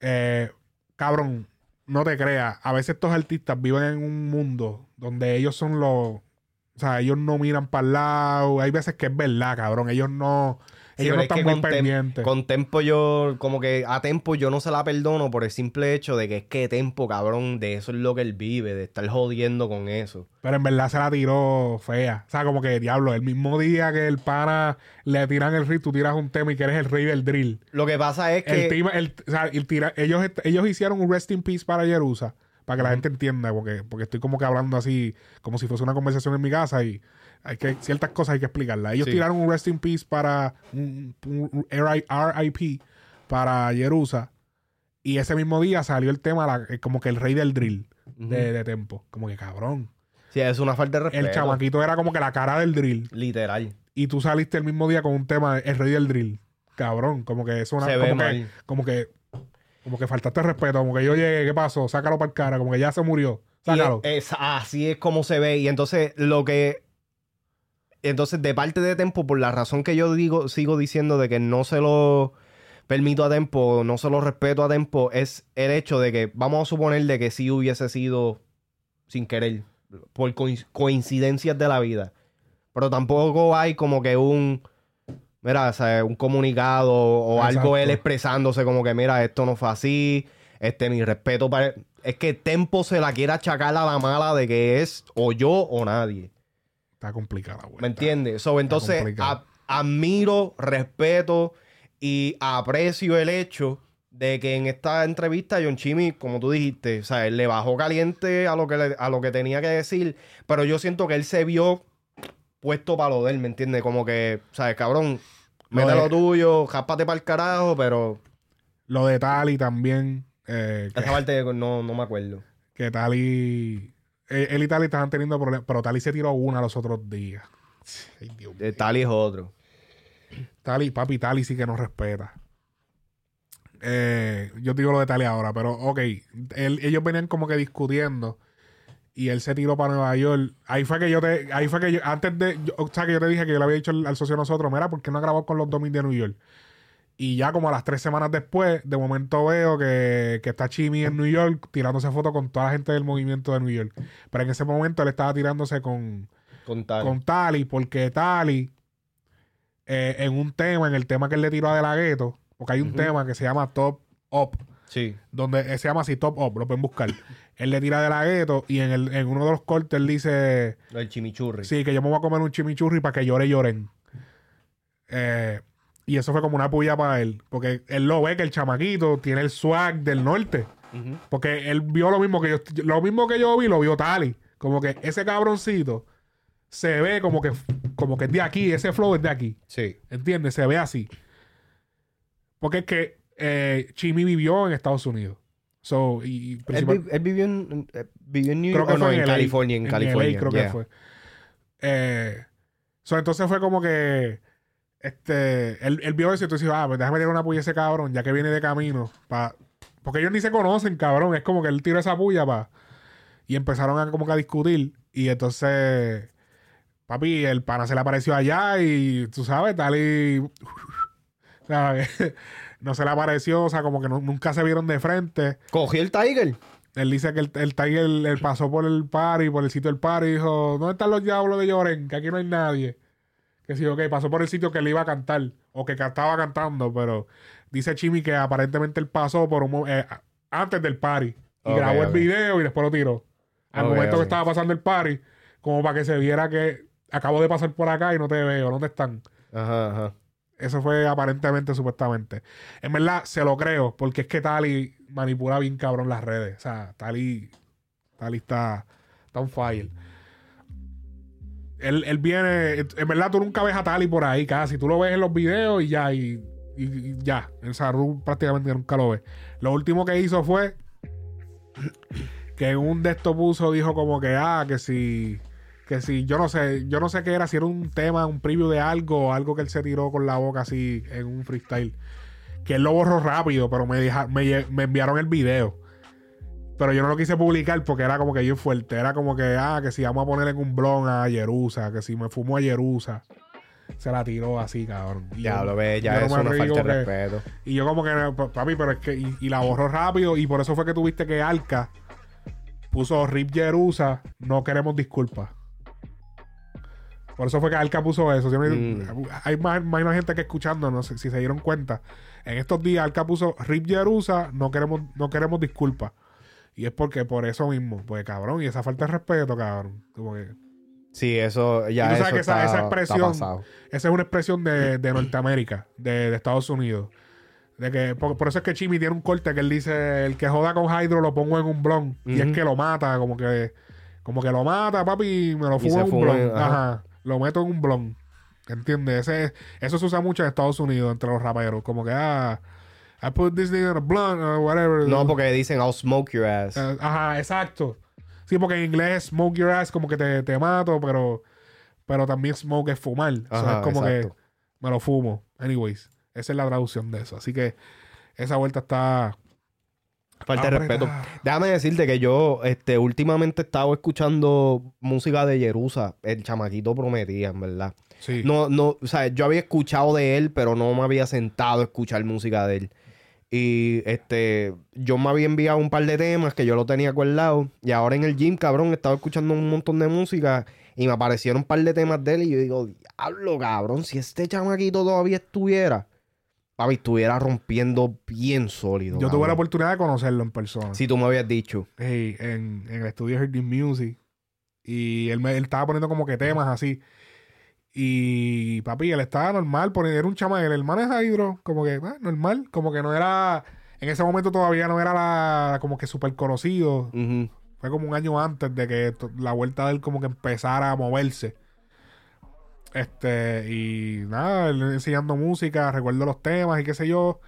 eh, cabrón, no te creas. A veces estos artistas viven en un mundo donde ellos son los. O sea, ellos no miran para el lado. Hay veces que es verdad, cabrón. Ellos no. Ellos no es que están muy con, Tem- con Tempo yo, como que a Tempo yo no se la perdono por el simple hecho de que es que Tempo, cabrón, de eso es lo que él vive, de estar jodiendo con eso. Pero en verdad se la tiró fea. O sea, como que diablo, el mismo día que el pana le tiran el rip, tú tiras un tema y que eres el rey del drill. Lo que pasa es El que. tema- el- o sea, el tira- ellos, ellos hicieron un rest in peace para Jerusa. Para que la gente entienda, porque, porque estoy como que hablando así, como si fuese una conversación en mi casa y hay que ciertas cosas hay que explicarlas. Ellos Sí. tiraron un rest in peace para un, un- un RI RIP para Jerusa. Y ese mismo día salió el tema, la- eh, como que el rey del drill de, de Tempo. Como que cabrón. Sí, es una falta de respeto. El chamaquito era como que la cara del drill. Literal. Y tú saliste el mismo día con un tema el rey del drill. Cabrón, como que es una. Se como que. Como que. Como que faltaste respeto. Como que yo llegué, ¿qué pasó? Sácalo para el cara. Como que ya se murió. Sácalo. es- es- así es como se ve. Y entonces lo que. Entonces, de parte de Tempo, por la razón que yo digo, sigo diciendo de que no se lo permito a Tempo, no se lo respeto a Tempo, es el hecho de que, vamos a suponer de que sí hubiese sido sin querer, por coin- coincidencias de la vida. Pero tampoco hay como que un. Mira, o sea, un comunicado o Exacto. algo él expresándose como que, mira, esto no fue así. Este, mi respeto para. Es que Tempo se la quiere achacar a la mala de que es o yo o nadie. Está complicada, güey. ¿Me entiendes? So, entonces, a- admiro, respeto y aprecio el hecho de que en esta entrevista John Chimmy, como tú dijiste, o sea, él le bajó caliente a lo que, le- a lo que tenía que decir, pero yo siento que él se vio puesto para lo de él, ¿me entiendes? Como que, ¿sabes, cabrón? Lo Mete de- lo tuyo, jápate para el carajo, pero Lo de Tali también. eh, que, esa parte no, no me acuerdo. que Tali. Eh, Él y Tali estaban teniendo problemas. Pero Tali se tiró una los otros días. Ay, Dios. De tal y es otro. Tali, papi, Tali sí que nos respeta. Eh, yo te digo lo de Tali ahora, pero ok. él- ellos venían como que discutiendo. Y él se tiró para Nueva York. Ahí fue que yo te. Ahí fue que yo. Antes de. yo- o sea, que yo te dije que yo le había dicho al, al socio de nosotros, mira, ¿por qué no grabado con los Domis de New York? Y ya como a las tres semanas después, de momento veo que, que está Chimi en New York tirándose fotos con toda la gente del movimiento de New York. Pero en ese momento él estaba tirándose con, Con tal. con Tali, porque Tali, eh, en un tema, en el tema que él le tiró a De La Ghetto, porque hay un tema que se llama Top Up, Sí. donde eh, se llama así Top Up, lo pueden buscar. <laughs> él le tira De La Ghetto y en, el, en uno de los cortes él dice, El chimichurri. sí, que yo me voy a comer un chimichurri para que llore, lloren. Eh, y eso fue como una puya para él, porque él lo ve que el chamaquito tiene el swag del norte. Porque él vio lo mismo que yo, lo mismo que yo vi, lo vio Tali. Como que ese cabroncito se ve como que, como que es de aquí, ese flow es de aquí. Sí. ¿Entiendes? Se ve así. Porque es que eh, Chimi vivió en Estados Unidos. So, y, y Él, principal- vi- él vivió, en, eh, vivió en New creo York. que o no, fue en LA, California. En, LA, California. creo yeah. que fue. Eh, so, entonces fue como que este, él, él vio eso y tú dices, ah, pues déjame tirar una puya a ese cabrón, ya que viene de camino. Pa, porque ellos ni se conocen, cabrón. Es como que él tiró esa puya pa, y empezaron a como que a discutir. Y entonces, papi, el pana se le apareció allá y tú sabes, tal y. <laughs> no se le apareció, o sea, como que no- nunca se vieron de frente. Cogió el Tiger. Él dice que el, el Tiger él pasó por el party, por el sitio del party, y dijo, ¿dónde están los diablos de Lloren? Que aquí no hay nadie. Que sí, ok, pasó por el sitio que le iba a cantar, o que estaba cantando, pero dice Chimi que aparentemente él pasó por un eh, antes del party. Y grabó el video y después lo tiró. Al momento que estaba pasando el party, como para que se viera que acabo de pasar por acá y no te veo, ¿dónde están? Ajá, ajá. Eso fue aparentemente, supuestamente. En verdad, se lo creo, porque es que Tali manipula bien cabrón las redes. O sea, Tali, Tali está, está on fire. Él, él viene, en verdad tú nunca ves a Tali por ahí casi. Tú lo ves en los videos y ya, y, ya. En Saru prácticamente nunca lo ves. Lo último que hizo fue <coughs> que un de estos puso, dijo como que, ah, que si, que si, yo no sé, yo no sé qué era, si era un tema, un preview de algo, algo que él se tiró con la boca así en un freestyle. Que él lo borró rápido, pero me, deja- me, me enviaron el video. Pero yo no lo quise publicar porque era como que bien fuerte. Era como que, ah, que si vamos a poner en un blog a Jerusa, que si me fumo a Jerusa. Se la tiró así, cabrón. Y Ya yo- lo ves, ya yo no es me una falta de respeto. y yo como que, pa- papi, pero es que... Y, y la borró rápido y por eso fue que tuviste que Alca puso Rip Jerusa, no queremos disculpas. Por eso fue que Alca puso eso. Yo Mm. Hay más, más gente que escuchando, no sé si se dieron cuenta. En estos días Alca puso Rip Jerusa, no queremos, no queremos disculpas. Y es porque por eso mismo, pues cabrón, y esa falta de respeto, cabrón. Como que- Sí, eso y ya tú eso sabes que esa, está, esa expresión, esa es una expresión de, de Norteamérica, de, de Estados Unidos. De que, por, por eso es que Chimi tiene un corte que él dice, el que joda con Hydro lo pongo en un blon. Y es que lo mata, como que, como que lo mata, papi, y me lo fumo en un blon. ajá. Ajá. Lo meto en un blon. ¿Entiendes? Ese, eso se usa mucho en Estados Unidos entre los raperos. Como que, ah, I put this thing in a blunt or whatever. No, porque dicen I'll smoke your ass. Eh, Ajá, exacto. Sí, porque en inglés smoke your ass como que te, te mato, pero, pero también smoke es fumar. O sea, es como exacto. que me lo fumo. Anyways, esa es la traducción de eso. Así que esa vuelta está... Falta de respeto. Déjame decirte que yo este, últimamente he estado escuchando música de Jerusa. El chamaquito prometía, en verdad. Sí. No, no, o sea, yo había escuchado de él, pero no me había sentado a escuchar música de él. Y este, yo me había enviado un par de temas que yo lo tenía acordado. Y ahora en el gym, cabrón, estaba escuchando un montón de música y me aparecieron un par de temas de él. Y yo digo, diablo, cabrón, si este chamaquito todavía estuviera, papi, estuviera rompiendo bien sólido. Yo tuve la oportunidad de conocerlo en persona. Si tú me habías dicho. Hey, en, en el estudio Heard Music. Y él, me, él estaba poniendo como que temas así. Y papi, él estaba normal, poniendo, era un chama, el hermano es Hydro, como que ah, normal, como que no era, en ese momento todavía no era la, como que súper conocido. Fue como un año antes de que la vuelta de él como que empezara a moverse. Este, y nada, él enseñando música, recuerdo los temas y qué sé yo.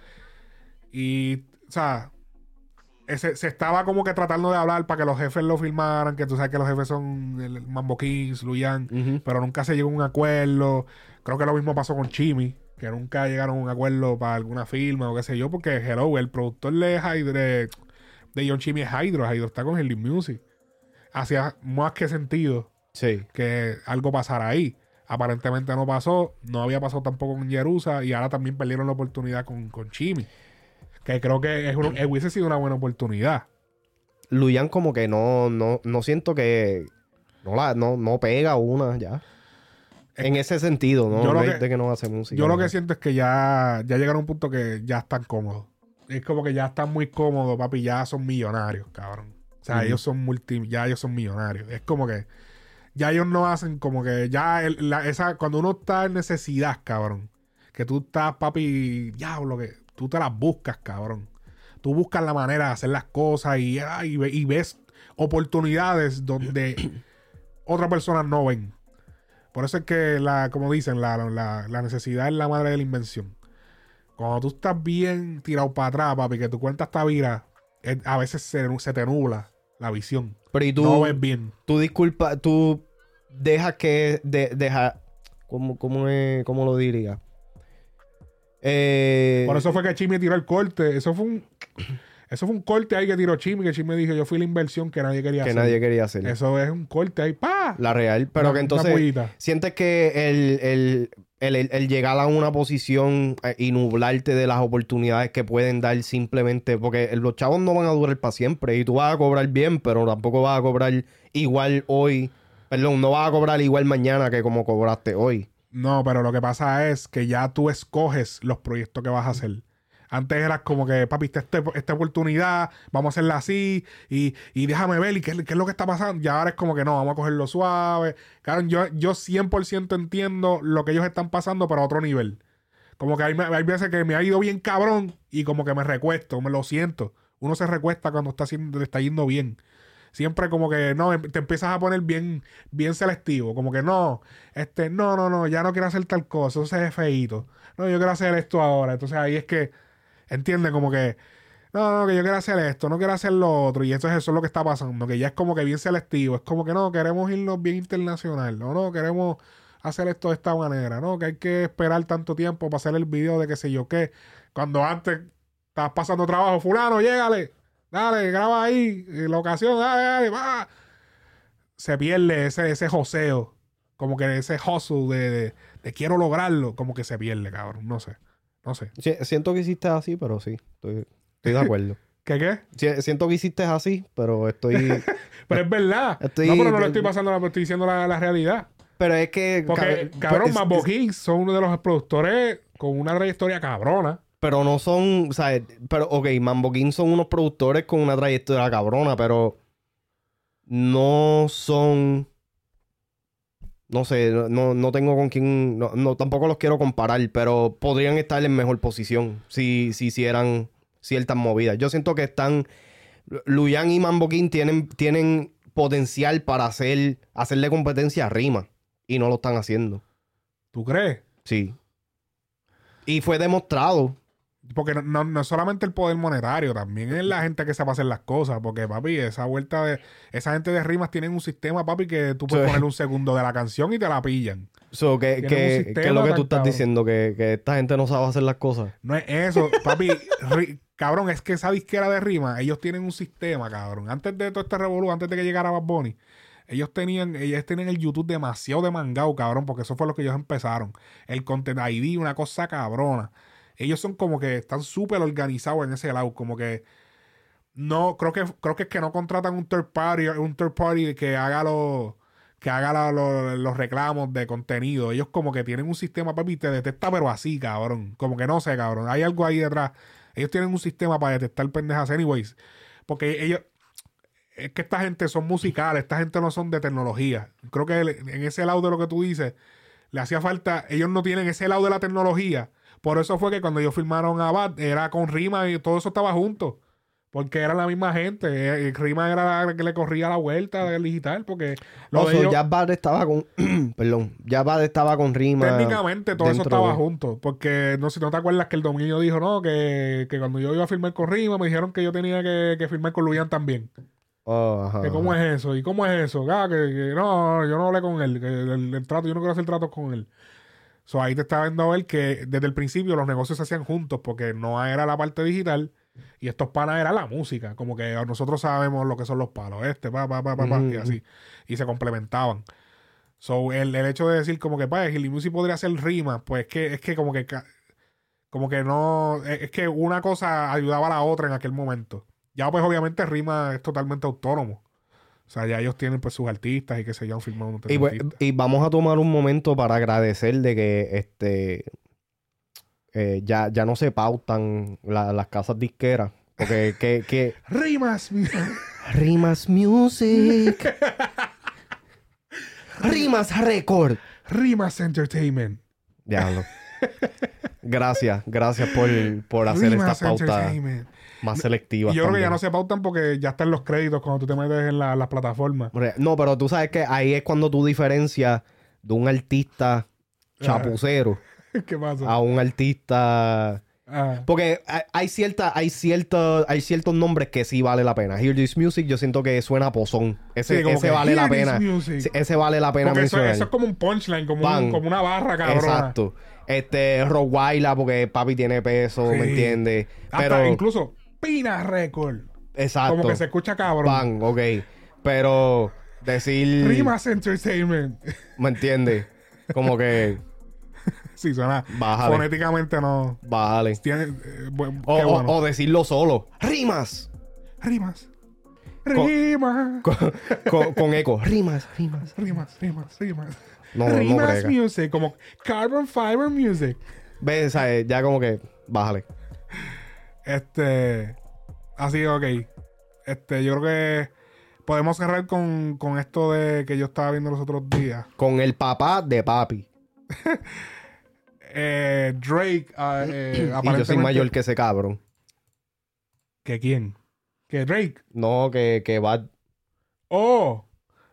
Y, o sea, ese- se estaba como que tratando de hablar para que los jefes lo filmaran, que tú sabes que los jefes son el Mambo Kings, Luyan, Ujú. pero nunca se llegó a un acuerdo. Creo que lo mismo pasó con Chimi, que nunca llegaron a un acuerdo para alguna firma o qué sé yo, porque Hello, el productor de Hydro, de, de John Chimi es Hydro, Hydro está con Heli Music. Hacía más que sentido Sí. que algo pasara ahí. Aparentemente no pasó, no había pasado tampoco con Jerusa y ahora también perdieron la oportunidad con, con Chimi. Que creo que es un- eh, hubiese sido una buena oportunidad. Luyan como que no, no, no siento que no la, no, no pega una ya. En ese sentido, ¿no? yo lo que- de que no hace música. Yo lo que siento es que ya, ya llegaron a un punto que ya están cómodos. Es como que ya están muy cómodos, papi, ya son millonarios, cabrón. O sea, ellos son multi, ya ellos son millonarios. Es como que ya ellos no hacen como que ya el- la- esa, cuando uno está en necesidad, cabrón, que tú estás, papi, diablo, que tú te las buscas, cabrón. Tú buscas la manera de hacer las cosas y, y ve- y ves oportunidades donde <clears throat> otras personas no ven. Por eso es que, la, como dicen, la, la- la necesidad es la madre de la invención. Cuando tú estás bien tirado para atrás, papi, que tu cuenta está vira, a veces se, se te nubla la visión. Pero y tú, no ves bien. tú disculpa, tú dejas que, de, deja, ¿cómo, cómo, cómo lo diría? Eh, Por eso fue que Chimi tiró el corte. Eso fue un, eso fue un corte ahí que tiró Chimi, que Chimi dijo, yo fui la inversión que nadie quería que hacer. nadie quería hacer. Eso es un corte ahí, pa. La real. Pero Una- que entonces sientes que el, el, el, el- el llegar a una posición eh, y nublarte de las oportunidades que pueden dar simplemente, porque los chavos no van a durar para siempre y tú vas a cobrar bien, pero tampoco vas a cobrar igual hoy. Perdón, no vas a cobrar igual mañana que como cobraste hoy. No, pero lo que pasa es que ya tú escoges los proyectos que vas a hacer. Antes eras como que, papi, esta, esta oportunidad, vamos a hacerla así, y, y déjame ver, ¿y qué, es lo que está pasando? Y ahora es como que no, vamos a cogerlo suave. Claro, yo, yo 100% entiendo lo que ellos están pasando, pero a otro nivel. Como que hay, hay veces que me ha ido bien cabrón y como que me recuesto, me lo siento. Uno se recuesta cuando está haciendo, le está yendo bien. Siempre como que no, em- te empiezas a poner bien, bien selectivo. Como que no, este, no, no, no, ya no quiero hacer tal cosa, eso se ve feíto. No, yo quiero hacer esto ahora. Entonces ahí es que, entiende, como que, no, no, que yo quiero hacer esto, no quiero hacer lo otro. Y entonces eso es lo que está pasando, que ya es como que bien selectivo. Es como que no, queremos irnos bien internacional. No, no, queremos hacer esto de esta manera. No, que hay que esperar tanto tiempo para hacer el video de qué sé yo qué. Cuando antes estabas pasando trabajo, fulano, llégale. Dale, graba ahí, eh, la ocasión, dale, dale, va. Se pierde ese, ese joseo, como que ese hustle de, de, de quiero lograrlo, como que se pierde, cabrón. No sé, no sé. Siento que hiciste así, pero sí, estoy, estoy de acuerdo. <laughs> ¿Qué qué? Siento que hiciste así, pero estoy... <laughs> Pero es verdad. Estoy- no, pero no le estoy pasando, la- estoy diciendo la, la realidad. pero es que... Porque, cab- cabrón, es- Mambo Kings son uno de los productores con una trayectoria cabrona. Pero no son, o sea, pero, ok, Mambo King son unos productores con una trayectoria cabrona, pero no son, no sé, no, no tengo con quién, no, no, tampoco los quiero comparar, pero podrían estar en mejor posición si, si hicieran ciertas movidas. Yo siento que están, Luyan y Mambo King tienen, tienen potencial para hacer, hacerle competencia a Rima y no lo están haciendo. ¿Tú crees? Sí. Y fue demostrado. Porque no, no, no es solamente el poder monetario, también es la gente que sabe hacer las cosas. Porque, papi, esa vuelta de. Esa gente de rimas tienen un sistema, papi, que tú puedes Sí. poner un segundo de la canción y te la pillan. So, que, que, que es lo que tú estás cabrón. diciendo, que, que esta gente no sabe hacer las cosas. No es eso, papi. <laughs> ri- cabrón, es que esa disquera de rima, ellos tienen un sistema, cabrón. Antes de todo este revolú, antes de que llegara Bad Bunny, ellos tenían, ellos tenían el YouTube demasiado de mangao, cabrón, porque eso fue lo que ellos empezaron. El Content ID, una cosa cabrona. Ellos son como que están súper organizados en ese lado, como que no, creo que, creo que es que no contratan un third party, un third party que haga los que haga la- lo- los reclamos de contenido. Ellos como que tienen un sistema, papi, te detecta, pero así, cabrón. Como que no sé, cabrón. Hay algo ahí detrás. Ellos tienen un sistema para detectar pendejas, anyways. Porque ellos, es que esta gente son musicales, esta gente no son de tecnología. Creo que en ese lado de lo que tú dices, le hacía falta, ellos no tienen ese lado de la tecnología. Por eso fue que cuando ellos filmaron a Bad, era con Rima y todo eso estaba junto. Porque era la misma gente. Eh, Rima era la que le corría la vuelta del digital. Porque lo No, de so, ellos- ya Bad estaba con. <clears throat> perdón. Ya Bad estaba con Rima. Técnicamente todo eso estaba de- junto. Porque no sé si no te acuerdas que el dominio dijo, no, que, que cuando yo iba a firmar con Rima me dijeron que yo tenía que, que firmar con Luian también. Oh, ajá, Que ¿Cómo ajá. es eso? ¿Y cómo es eso? Ah, que, que no, yo no hablé con él. Que el, el trato, yo no quiero hacer tratos con él. So, ahí te está viendo a ver que desde el principio los negocios se hacían juntos porque no era la parte digital y estos panas era la música. Como que nosotros sabemos lo que son los palos, este, pa, pa, pa, pa, pa, y así. Y se complementaban. So, el, el hecho de decir como que, pa, Gilly Music podría hacer rimas, pues que, es que como que como que no, es es que una cosa ayudaba a la otra en aquel momento. Ya pues obviamente Rima es totalmente autónomo. O sea, ya ellos tienen pues sus artistas y que se han firmado un Y, pues, y vamos a tomar un momento para agradecer de que este eh, ya, ya no se pautan la- las casas disqueras. Porque <laughs> que, que Rimas. Rimas Music. <laughs> Rimas Record. Rimas Entertainment. Diablo. Gracias, gracias por, por hacer Rimas estas pautas Más Y selectivas. yo creo que ya no se pautan porque ya están los créditos cuando tú te metes en la- las plataformas. No, pero tú sabes que ahí es cuando tú diferencias de un artista chapucero <laughs> ¿Qué pasa? a un artista. Ah. Porque hay- cierta, hay cierta, hay ciertos nombres que sí vale la pena. Hear This Music, yo siento que suena a pozón. Ese, Sí, ese vale la "Hear this pena. music". Sí, Ese vale la pena eso, eso es como un punchline, como, Bang. un- como una barra, cabrón. Exacto. Este, Rottweiler, porque papi tiene peso, Sí. ¿me entiendes? Hasta Pero, incluso Pina Record. exacto. Como que se escucha cabrón. Bang, ok. Pero, decir. Rimas Entertainment. ¿Me entiendes? Como que. <laughs> sí, suena. Bájale. Fonéticamente no. Bájale. Tiene. eh, O, qué o- bueno. o decirlo solo. Rimas. Rimas. Rimas. Con, con- con eco. Rimas, rimas. Rimas, rimas, rimas. No, rimas. Music, como Carbon Fiber Music. ¿Ves? ¿Sabes? Ya como que. Bájale. Este. Así, ok. Este, yo creo que podemos cerrar con, con esto de que yo estaba viendo los otros días. Con el papá de papi. <laughs> Eh, Drake, ah, eh, <clears throat> Y yo soy aparentemente- mayor que ese cabrón. ¿Que quién? ¿Que Drake? No, que, que va. Oh.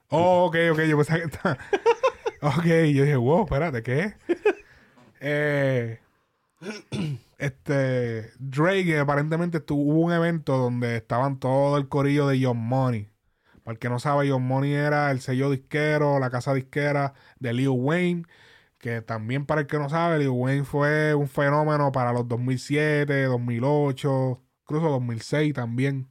Oh, ok, ok. Yo pensaba que estaba. <laughs> ok, yo dije, wow, espérate, ¿qué? <laughs> eh, este. Drake aparentemente tuvo un evento donde estaban todo el corillo de Young Money. Para el que no sabe, Young Money era el sello disquero, la casa disquera de Lil Wayne. Que también, para el que no sabe, Lil Wayne fue un fenómeno para los 2007, 2008, incluso 2006 también.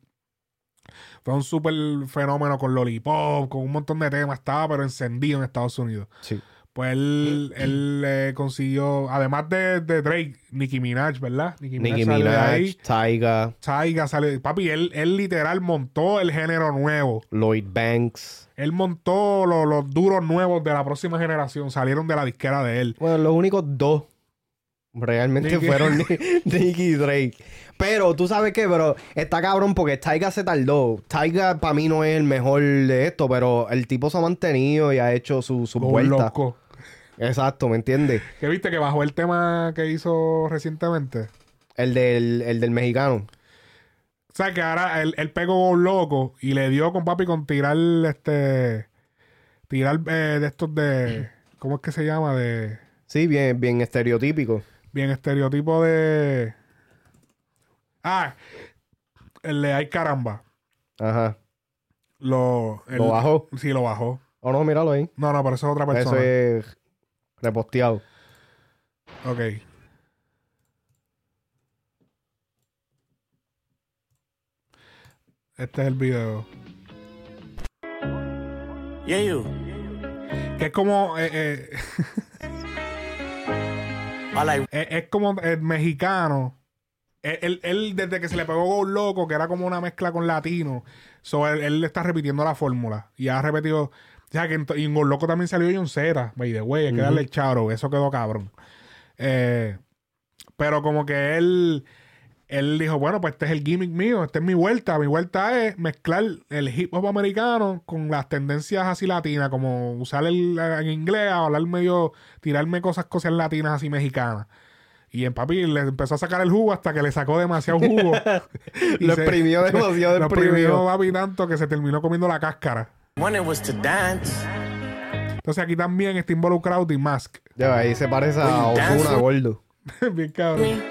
Fue un súper fenómeno con Lollipop, con un montón de temas. Estaba pero encendido en Estados Unidos. Sí. Pues él, él eh, consiguió, además de, de Drake, Nicki Minaj, ¿verdad? Nicki Nicki sale de Minaj, ahí. Tyga, Tyga sale. Papi, él, él literal montó el género nuevo. Lloyd Banks. Él montó lo- los duros nuevos de la próxima generación. Salieron de la disquera de él. Bueno, los únicos dos realmente Nicki. fueron <laughs> Ni- Nicki y Drake. Pero tú sabes qué, pero está cabrón porque Tyga se tardó. Tyga para mí no es el mejor de esto, pero el tipo se ha mantenido y ha hecho su, su vuelta. Exacto, ¿me entiendes? ¿Qué viste que bajó el tema que hizo recientemente? El del, el del mexicano. O sea, que ahora él, él pegó un loco y le dio con papi con tirar este. Tirar eh, de estos de. ¿Cómo es que se llama? De. Sí, bien, bien estereotípico. Bien estereotipo de. Ah, el de Ay caramba. Ajá. Lo, el- ¿Lo bajó? Sí, lo bajó. O no, míralo ahí. No, no, pero eso es otra Eso persona. es reposteado. Ok. Este es el video. Yeah, you. Que es como. eh, eh, like <laughs> es, es como el mexicano. Él, él- él, desde que se le pegó un loco, que era como una mezcla con latino, so, él, él está repitiendo la fórmula. Y ha repetido. O sea, que en, y en Loco también salió John Cera. By the way, hay que darle el charo. Eso quedó cabrón. Eh, pero como que él. Él dijo, bueno, pues este es el gimmick mío, esta es mi vuelta. Mi vuelta es mezclar el hip hop americano con las tendencias así latinas, como usar el en inglés, hablar medio, tirarme cosas, cosas latinas así mexicanas. Y en papi le empezó a sacar el jugo hasta que le sacó demasiado jugo. <laughs> <laughs> Lo exprimió demasiado Lo exprimió papi tanto que se terminó comiendo la cáscara. When it was to dance. Entonces aquí también está involucrado The Mask. Ya, ahí se parece a Ozuna gordo. <laughs> Bien cabrón.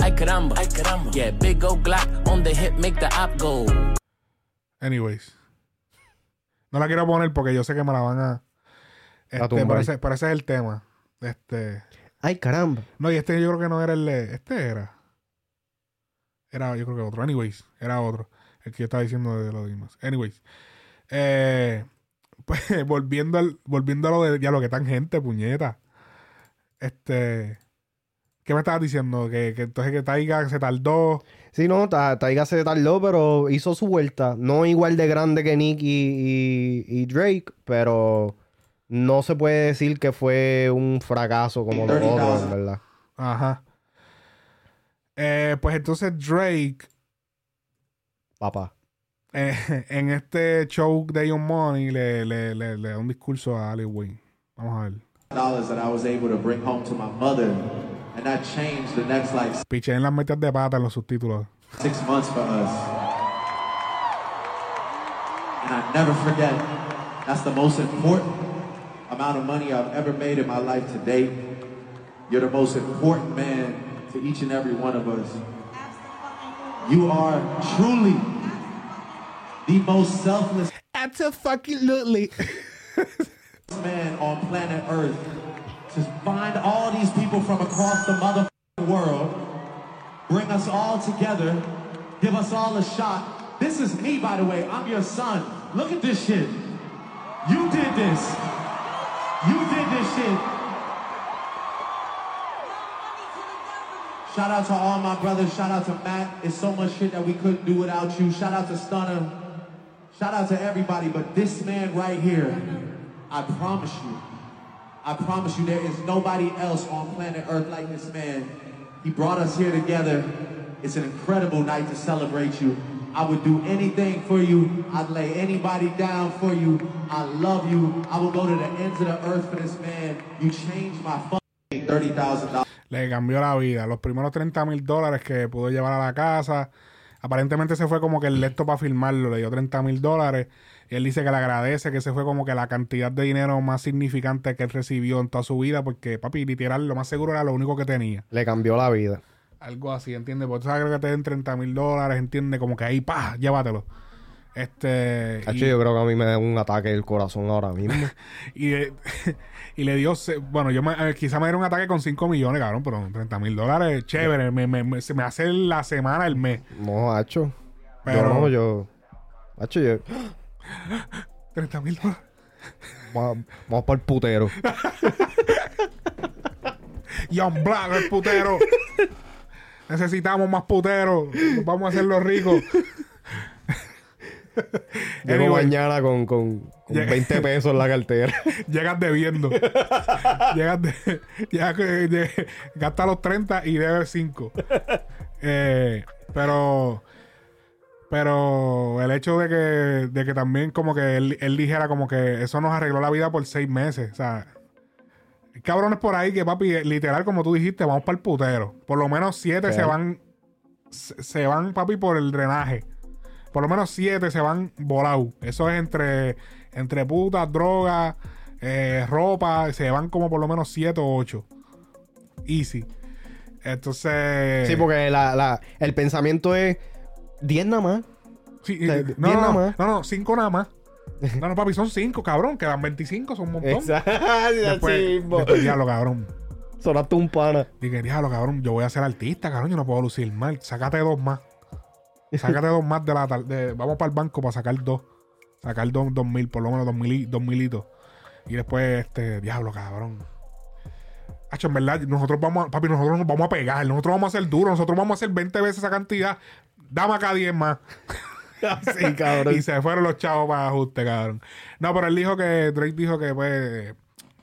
Ay caramba, ay caramba. Yeah, big old Glock on the hip make the op go. Anyways. No la quiero poner porque yo sé que me la van a. Este, tumbar. pero, ese, pero ese es el tema. Este. Ay, caramba. No, y este yo creo que no era el. Este era. Era, yo creo que otro. Anyways, era otro. El que yo estaba diciendo de los demás. Anyways. Eh, <laughs> pues volviendo al, volviendo a lo de ya lo que tan gente, puñeta. Este. ¿Qué me estabas diciendo? Que, que entonces que Taiga se tardó. Sí, no, Ta- Taiga se tardó, pero hizo su vuelta. No igual de grande que Nick y, y- y Drake, pero no se puede decir que fue un fracaso como los otros, en verdad. Ajá. Eh, pues entonces Drake Papá. eh, <laughs> en este show de Young Money le, le, le, le da un discurso a Ali Wayne. Vamos a ver. dollars that I was able to bring home to my mother, and that changed the next like Piché en las metas de pata en los subtítulos. six months for us. And I never forget, that's the most important amount of money I've ever made in my life to date. You're the most important man to each and every one of us. You are truly the most selfless Absolutely. man on planet Earth to find all these people from across the mother world, bring us all together, give us all a shot. This is me, by the way. I'm your son. Look at this shit. You did this. You did this shit. Shout out to all my brothers. Shout out to Matt. It's so much shit that we couldn't do without you. Shout out to Stunner. Shout out to everybody. But this man right here, I promise you, I promise you, there is nobody else on planet Earth like this man. He brought us here together. It's an incredible night to celebrate you. I would do anything for you. I'd lay anybody down for you. I love you. I will go to the ends of the earth for this man. You changed my fucking $30,000. Le cambió la vida. Los primeros 30 mil dólares que pudo llevar a la casa. Aparentemente se fue como que el lecto para filmarlo. Le dio 30 mil dólares. Y él dice que le agradece que se fue como que la cantidad de dinero más significante que él recibió en toda su vida. Porque, papi, literal, lo más seguro era lo único que tenía. Le cambió la vida. Algo así, ¿entiendes? Porque tú sabes que te den 30 mil dólares, ¿entiendes? Como que ahí, pa, llévatelo. Este. Cacho, y- yo creo que a mí me da un ataque del corazón ahora mismo. <laughs> y, eh, <laughs> y le dio, bueno, yo me, eh, quizá me diera un ataque con 5 millones, cabrón, pero 30 mil dólares, chévere, me, me, me- se me hace la semana, el mes. no, hacho. Pero- Yo no, yo. Hacho, yo. <gasps> 30 mil dólares. Vamos, vamos para el putero. <laughs> Young Black, el putero. <laughs> Necesitamos más puteros. Vamos a hacerlo ricos. <laughs> Llego Anyway. mañana con, con, con Llega- 20 pesos en la cartera. <laughs> Llegas debiendo. <laughs> Llegas de, llegas de- gasta los 30 y debe 5. Eh, pero. Pero el hecho de que, de que también como que él, él dijera como que eso nos arregló la vida por seis meses. O sea, cabrones por ahí que papi, literal como tú dijiste, vamos para el putero. Por lo menos siete se van, se, se van papi por el drenaje. Por lo menos siete se van volados. Eso es entre, entre putas, drogas, eh, ropa. Se van como por lo menos siete o ocho. Easy. Entonces. Sí, porque la, la, el pensamiento es 10 nada más. Sí, O sea, eh, diez no, no, nada más. no, no, cinco nada más. <laughs> No, no, papi, son cinco, cabrón. Quedan 25, son un montón. Exacto. <laughs> Después, después, diablo, cabrón. Sonaste un pana. Dije, diablo, cabrón, yo voy a ser artista, cabrón, yo no puedo lucir mal. Sácate dos más. Sácate dos más de la tar- de- Vamos para el banco para sacar dos. Sacar dos, dos mil, por lo menos dos, mil, dos militos. Y después, este, diablo, cabrón. Hacho, en verdad, nosotros vamos a, papi, nosotros nos vamos a pegar, nosotros vamos a ser duros, nosotros vamos a hacer 20 veces esa cantidad. Dame acá 10 más. <laughs> Sí, cabrón. y se fueron los chavos para ajuste, cabrón. No, pero él dijo que, Drake dijo que pues,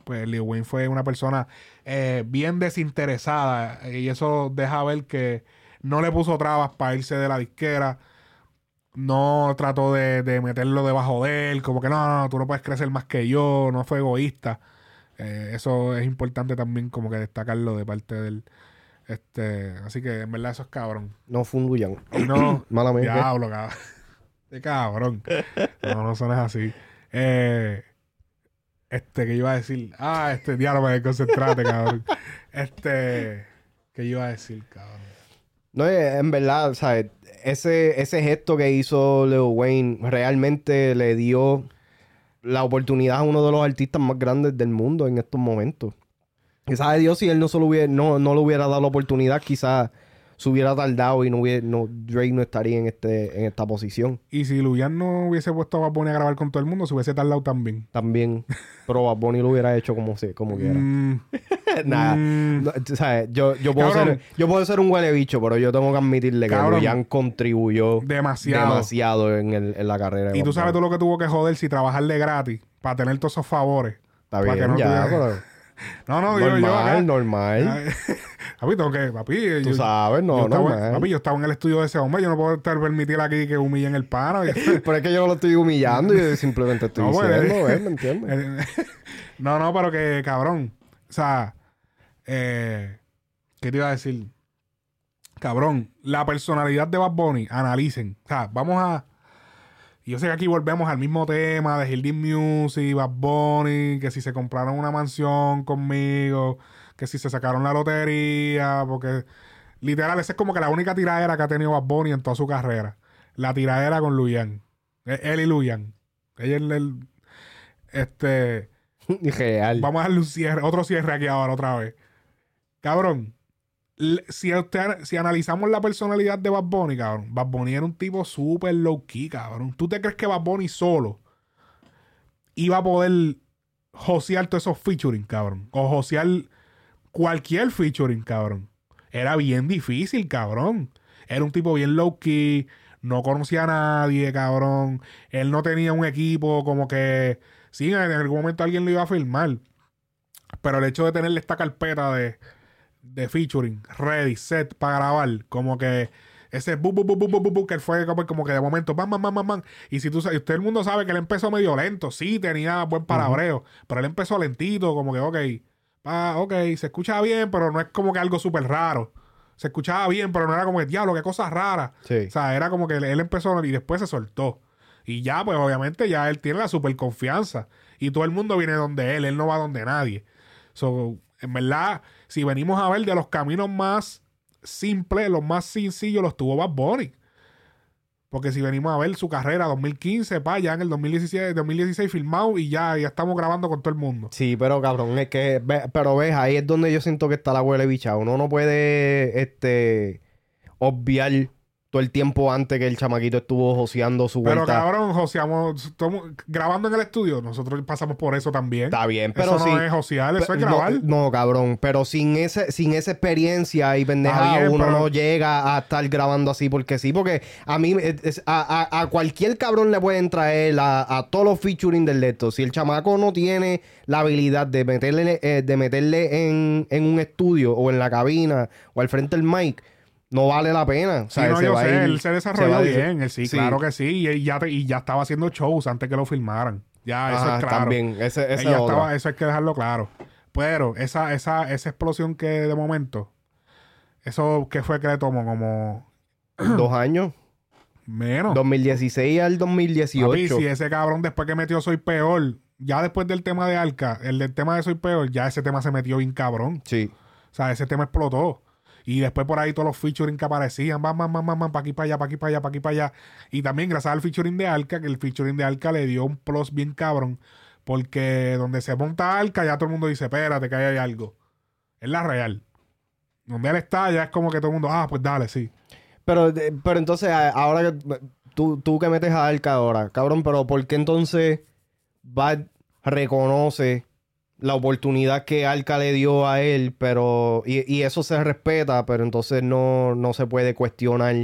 pues Lil Wayne fue una persona eh, bien desinteresada y eso deja ver que no le puso trabas para irse de la disquera. No trató de, de meterlo debajo de él, como que no, no, tú no puedes crecer más que yo, no fue egoísta. Eh, eso es importante también como que destacarlo de parte de él. Este, así que en verdad eso es cabrón. No fue un Luyan. No, <clears throat> Mala mía. diablo, cabrón. De <laughs> cabrón. No, no son así. Eh, este, que iba a decir. Ah, este diablo, me concentrate, cabrón. <laughs> Este, que iba a decir, cabrón. No, eh, en verdad, ¿sabes? Ese, ese gesto que hizo Lil Wayne realmente le dio la oportunidad a uno de los artistas más grandes del mundo en estos momentos. Sabe Dios si él no, solo hubiera, no, no le hubiera dado la oportunidad, quizás se hubiera tardado y no hubiera, no, Drake no estaría en, este, en esta posición Y si Luyan no hubiese puesto a Bad Bunny a grabar con todo el mundo, se hubiese tardado también. también. Pero Bad Bunny lo hubiera hecho como, se, como quiera. Mm, <laughs> Nada. mm, No, sabes, yo, yo, puedo Cabrón. ser, yo puedo ser un huele bicho, pero yo tengo que admitirle que. Luyan contribuyó demasiado. demasiado en, el- en la carrera. de Y tú sabes todo lo que tuvo que joder si trabajarle gratis para tener todos esos favores. Está para que no ya, No, no, digo yo. normal, acá. normal. <laughs> Papi, tengo que, papi. Tú yo- sabes, no, yo estaba, normal. Papi, yo estaba en el estudio de ese hombre, yo no puedo estar permitir aquí que humillen el paro. <laughs> Pero es que yo no lo estoy humillando, yo simplemente estoy No, pues, diciendo, eh, ¿ves? ¿me entiendes? <laughs> no, no, pero que cabrón. O sea, eh, ¿qué te iba a decir? Cabrón, la personalidad de Bad Bunny, analicen. O sea, vamos a. y Yo sé que aquí volvemos al mismo tema de Hilding Music, Bad Bunny, que si se compraron una mansión conmigo, que si se sacaron la lotería, porque literal, esa es como que la única tiradera que ha tenido Bad Bunny en toda su carrera. La tiradera con Luyan. Eh, Él y Luyan. Ella es el, este. <laughs> Real. Vamos a darle un cierre, otro cierre aquí ahora otra vez. Cabrón, si, usted, si analizamos la personalidad de Bad Bunny, cabrón, Bad Bunny era un tipo súper low key, cabrón. ¿Tú te crees que Bad Bunny solo iba a poder josear todos esos featuring, cabrón? O josear cualquier featuring, cabrón. Era bien difícil, cabrón. Era un tipo bien low key, no conocía a nadie, cabrón. Él no tenía un equipo como que... Sí, en algún momento alguien lo iba a filmar. Pero el hecho de tenerle esta carpeta de, de featuring, ready, set para grabar, como que ese bu, bu, bu, bu, bu, bu, bu, que fue como, como que de momento, bam, bam, bam, bam, bam. Y si tú sabes, usted el mundo sabe que él empezó medio lento, sí, tenía buen palabreo, pero él empezó lentito, como que, ok, ah, ok, se escucha bien, pero no es como que algo súper raro. Se escuchaba bien, pero no era como que, diablo, qué cosa rara. Sí. O sea, era como que él, él empezó y después se soltó. Y ya, pues obviamente ya él tiene la super confianza. Y todo el mundo viene donde él, él no va donde nadie. So, en verdad, si venimos a ver de los caminos más simples, los más sencillos, los tuvo Bad Bunny. Porque si venimos a ver su carrera 2015, pa, ya en el 2017, 2016 filmado y ya, ya estamos grabando con todo el mundo. Sí, pero cabrón, es que, pero ves, ahí es donde yo siento que está la huele bicha. Uno no puede, este, obviar todo el tiempo antes que el chamaquito estuvo joseando su Pero vuelta. cabrón, joseamos, estamos grabando en el estudio, nosotros pasamos por eso también. Está bien, pero eso sí. no es josear, eso es grabar. No, no, cabrón, pero sin ese, sin esa experiencia y pendejada, Está bien, uno pero- no llega a estar grabando así porque sí, porque a mí, es- a, a- a cualquier cabrón le pueden traer a, a todos los featuring del leto. Si el chamaco no tiene la habilidad de meterle, eh, de meterle en, en un estudio o en la cabina o al frente del mic, no vale la pena. O Sí, no, yo sé, él se desarrolló bien, él sí, claro que sí, y, y ya, te- y ya estaba haciendo shows antes que lo filmaran. Ya, eso Ajá, es claro. también, ese- ese Él estaba- eso hay que dejarlo claro. Pero esa, esa, esa explosión que de momento, eso que fue que le tomó como <clears throat> Dos años. menos. 2016 al 2018. Papi, si ese cabrón después que metió Soy Peor, ya después del tema de Arca, el del tema de Soy Peor, ya ese tema se metió bien cabrón. Sí. O sea, ese tema explotó. Y después por ahí todos los featuring que aparecían, van, van, van, van, para aquí, para allá, para aquí, para allá, para aquí, para allá. Y también gracias al featuring de Arca, que el featuring de Arca le dio un plus bien cabrón. Porque donde se monta Arca, ya todo el mundo dice, espérate, que ahí hay algo. Es la real. Donde él está, ya es como que todo el mundo, ah, pues dale, sí. Pero, eh, pero entonces, ahora que tú, tú que metes a Arca ahora, cabrón, pero ¿por qué entonces Bad reconoce la oportunidad que Arca le dio a él, pero y, y eso se respeta, pero entonces no, no se puede cuestionar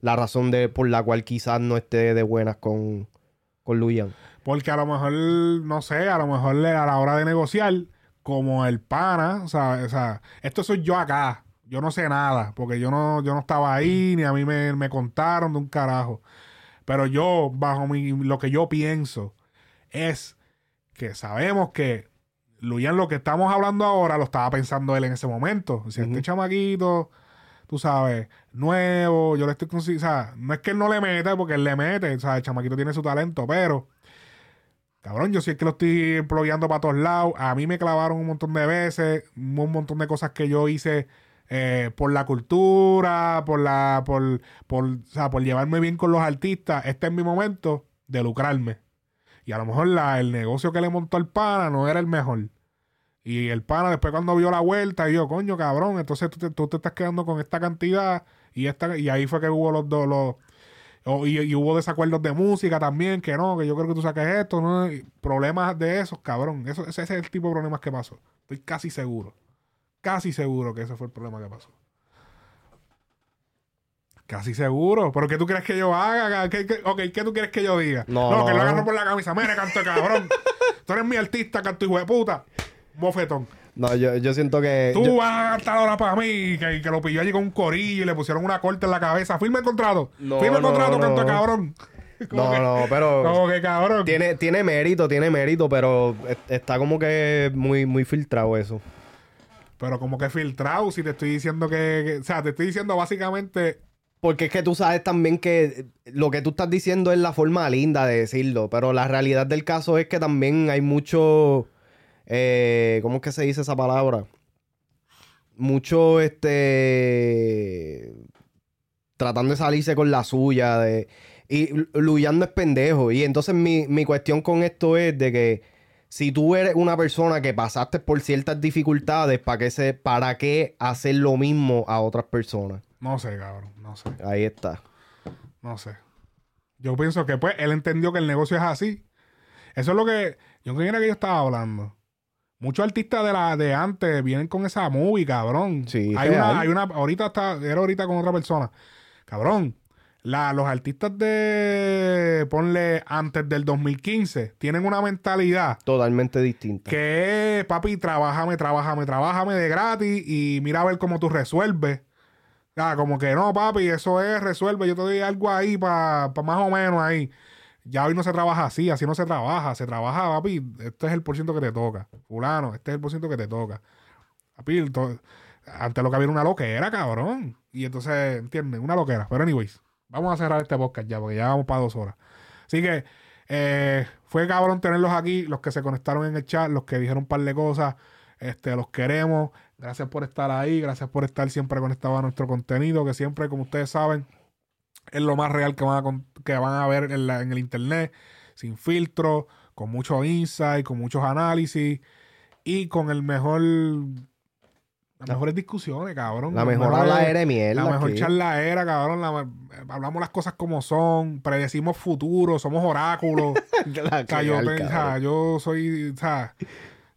la razón de por la cual quizás no esté de buenas con, con Luyan? Porque a lo mejor, no sé, a lo mejor a la hora de negociar, como el pana, o sea, o sea, esto soy yo acá. Yo no sé nada, porque yo no, yo no estaba ahí, ni a mí me, me contaron de un carajo. Pero yo, bajo mi, lo que yo pienso, es que sabemos que Luyan, lo que estamos hablando ahora, lo estaba pensando él en ese momento. Si este chamaquito, tú sabes, nuevo, yo le estoy o sea, no es que él no le mete, porque él le mete, o sea, el chamaquito tiene su talento, pero Cabrón, yo sí es que lo estoy employando para todos lados. A mí me clavaron un montón de veces, un montón de cosas que yo hice eh, por la cultura, por la, por, por, o sea, por llevarme bien con los artistas. Este es mi momento de lucrarme. Y a lo mejor la, el negocio que le montó el pana no era el mejor. Y el pana después cuando vio la vuelta, yo, coño, cabrón, entonces tú te, tú te estás quedando con esta cantidad y esta y ahí fue que hubo los dos, los, y, hubo desacuerdos de música también, que no, que yo creo que tú saques esto, ¿no? Problemas de esos, cabrón. Eso, ese es el tipo de problemas que pasó. Estoy casi seguro. Casi seguro que ese fue el problema que pasó. Casi seguro. ¿Pero qué tú quieres que yo haga? ¿Qué, qué- ok, ¿qué tú quieres que yo diga? No, No, que lo agarro por la camisa. Mire, canto de cabrón. <laughs> tú eres mi artista, canto hijo de puta. Bofetón. No, yo, yo siento que... Tú yo- vas a ahora para mí, que, que lo pilló allí con un corillo y le pusieron una corte en la cabeza. Firme el contrato. No, Firme el contrato, canto de cabrón. <laughs> Como No, que- no, pero... Como que cabrón. Tiene, tiene mérito, tiene mérito, pero es- está como que muy, muy filtrado eso. Pero como que filtrado, si te estoy diciendo que, que- O sea, te estoy diciendo básicamente. Porque es que tú sabes también que lo que tú estás diciendo es la forma linda de decirlo, pero la realidad del caso es que también hay mucho... eh, ¿Cómo es que se dice esa palabra? Mucho, este... Tratando de salirse con la suya. Y Luyando es pendejo. Y entonces mi, mi cuestión con esto es de que si tú eres una persona que pasaste por ciertas dificultades, ¿para qué, se, ¿para qué hacer lo mismo a otras personas? No sé, cabrón. No sé. Ahí está. No sé. Yo pienso que pues él entendió que el negocio es así. Eso es lo que. Yo creo que era que yo estaba hablando. Muchos artistas de la de antes vienen con esa movie, cabrón. Sí, hay una, hay una, ahorita está, era ahorita con otra persona. Cabrón. La, los artistas de ponle antes del 2015 tienen una mentalidad Totalmente distinta. que papi, trabájame, trabájame, trabájame de gratis y mira a ver cómo tú resuelves. Ah, como que no, papi, eso es, resuelve, yo te doy algo ahí para más o menos ahí. Ya hoy no se trabaja así, así no se trabaja. Se trabaja, papi, este es el por ciento que te toca. Fulano, este es el por ciento que te toca. Papi, lo que había una loquera, cabrón. Y entonces, ¿entiendes? Una loquera. Pero anyways, vamos a cerrar este podcast ya, porque ya vamos para dos horas. Así que eh, fue cabrón tenerlos aquí, los que se conectaron en el chat, los que dijeron un par de cosas. Este, los queremos. Gracias por estar ahí. Gracias por estar siempre conectados a nuestro contenido, que siempre, como ustedes saben, es lo más real que van a, que van a ver en, la- en el internet, sin filtro, con mucho insight, con muchos análisis y con el mejor. Las mejores discusiones, cabrón. La mejor habladera de mierda La mejor aquí. charla cabrón. la- hablamos las cosas como son, predecimos futuro, somos oráculos. <laughs> La O sea, yo, real, pe- o sea, cabrón. yo soy, o sea,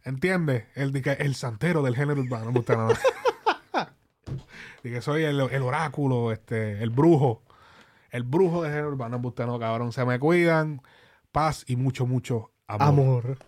¿entiendes? El, el santero del género urbano. No me gusta nada. que <laughs> soy el, el oráculo, este, el brujo. El brujo del género urbano. No me gusta, no, cabrón. Se me cuidan. Paz y mucho, mucho amor. Amor. <laughs>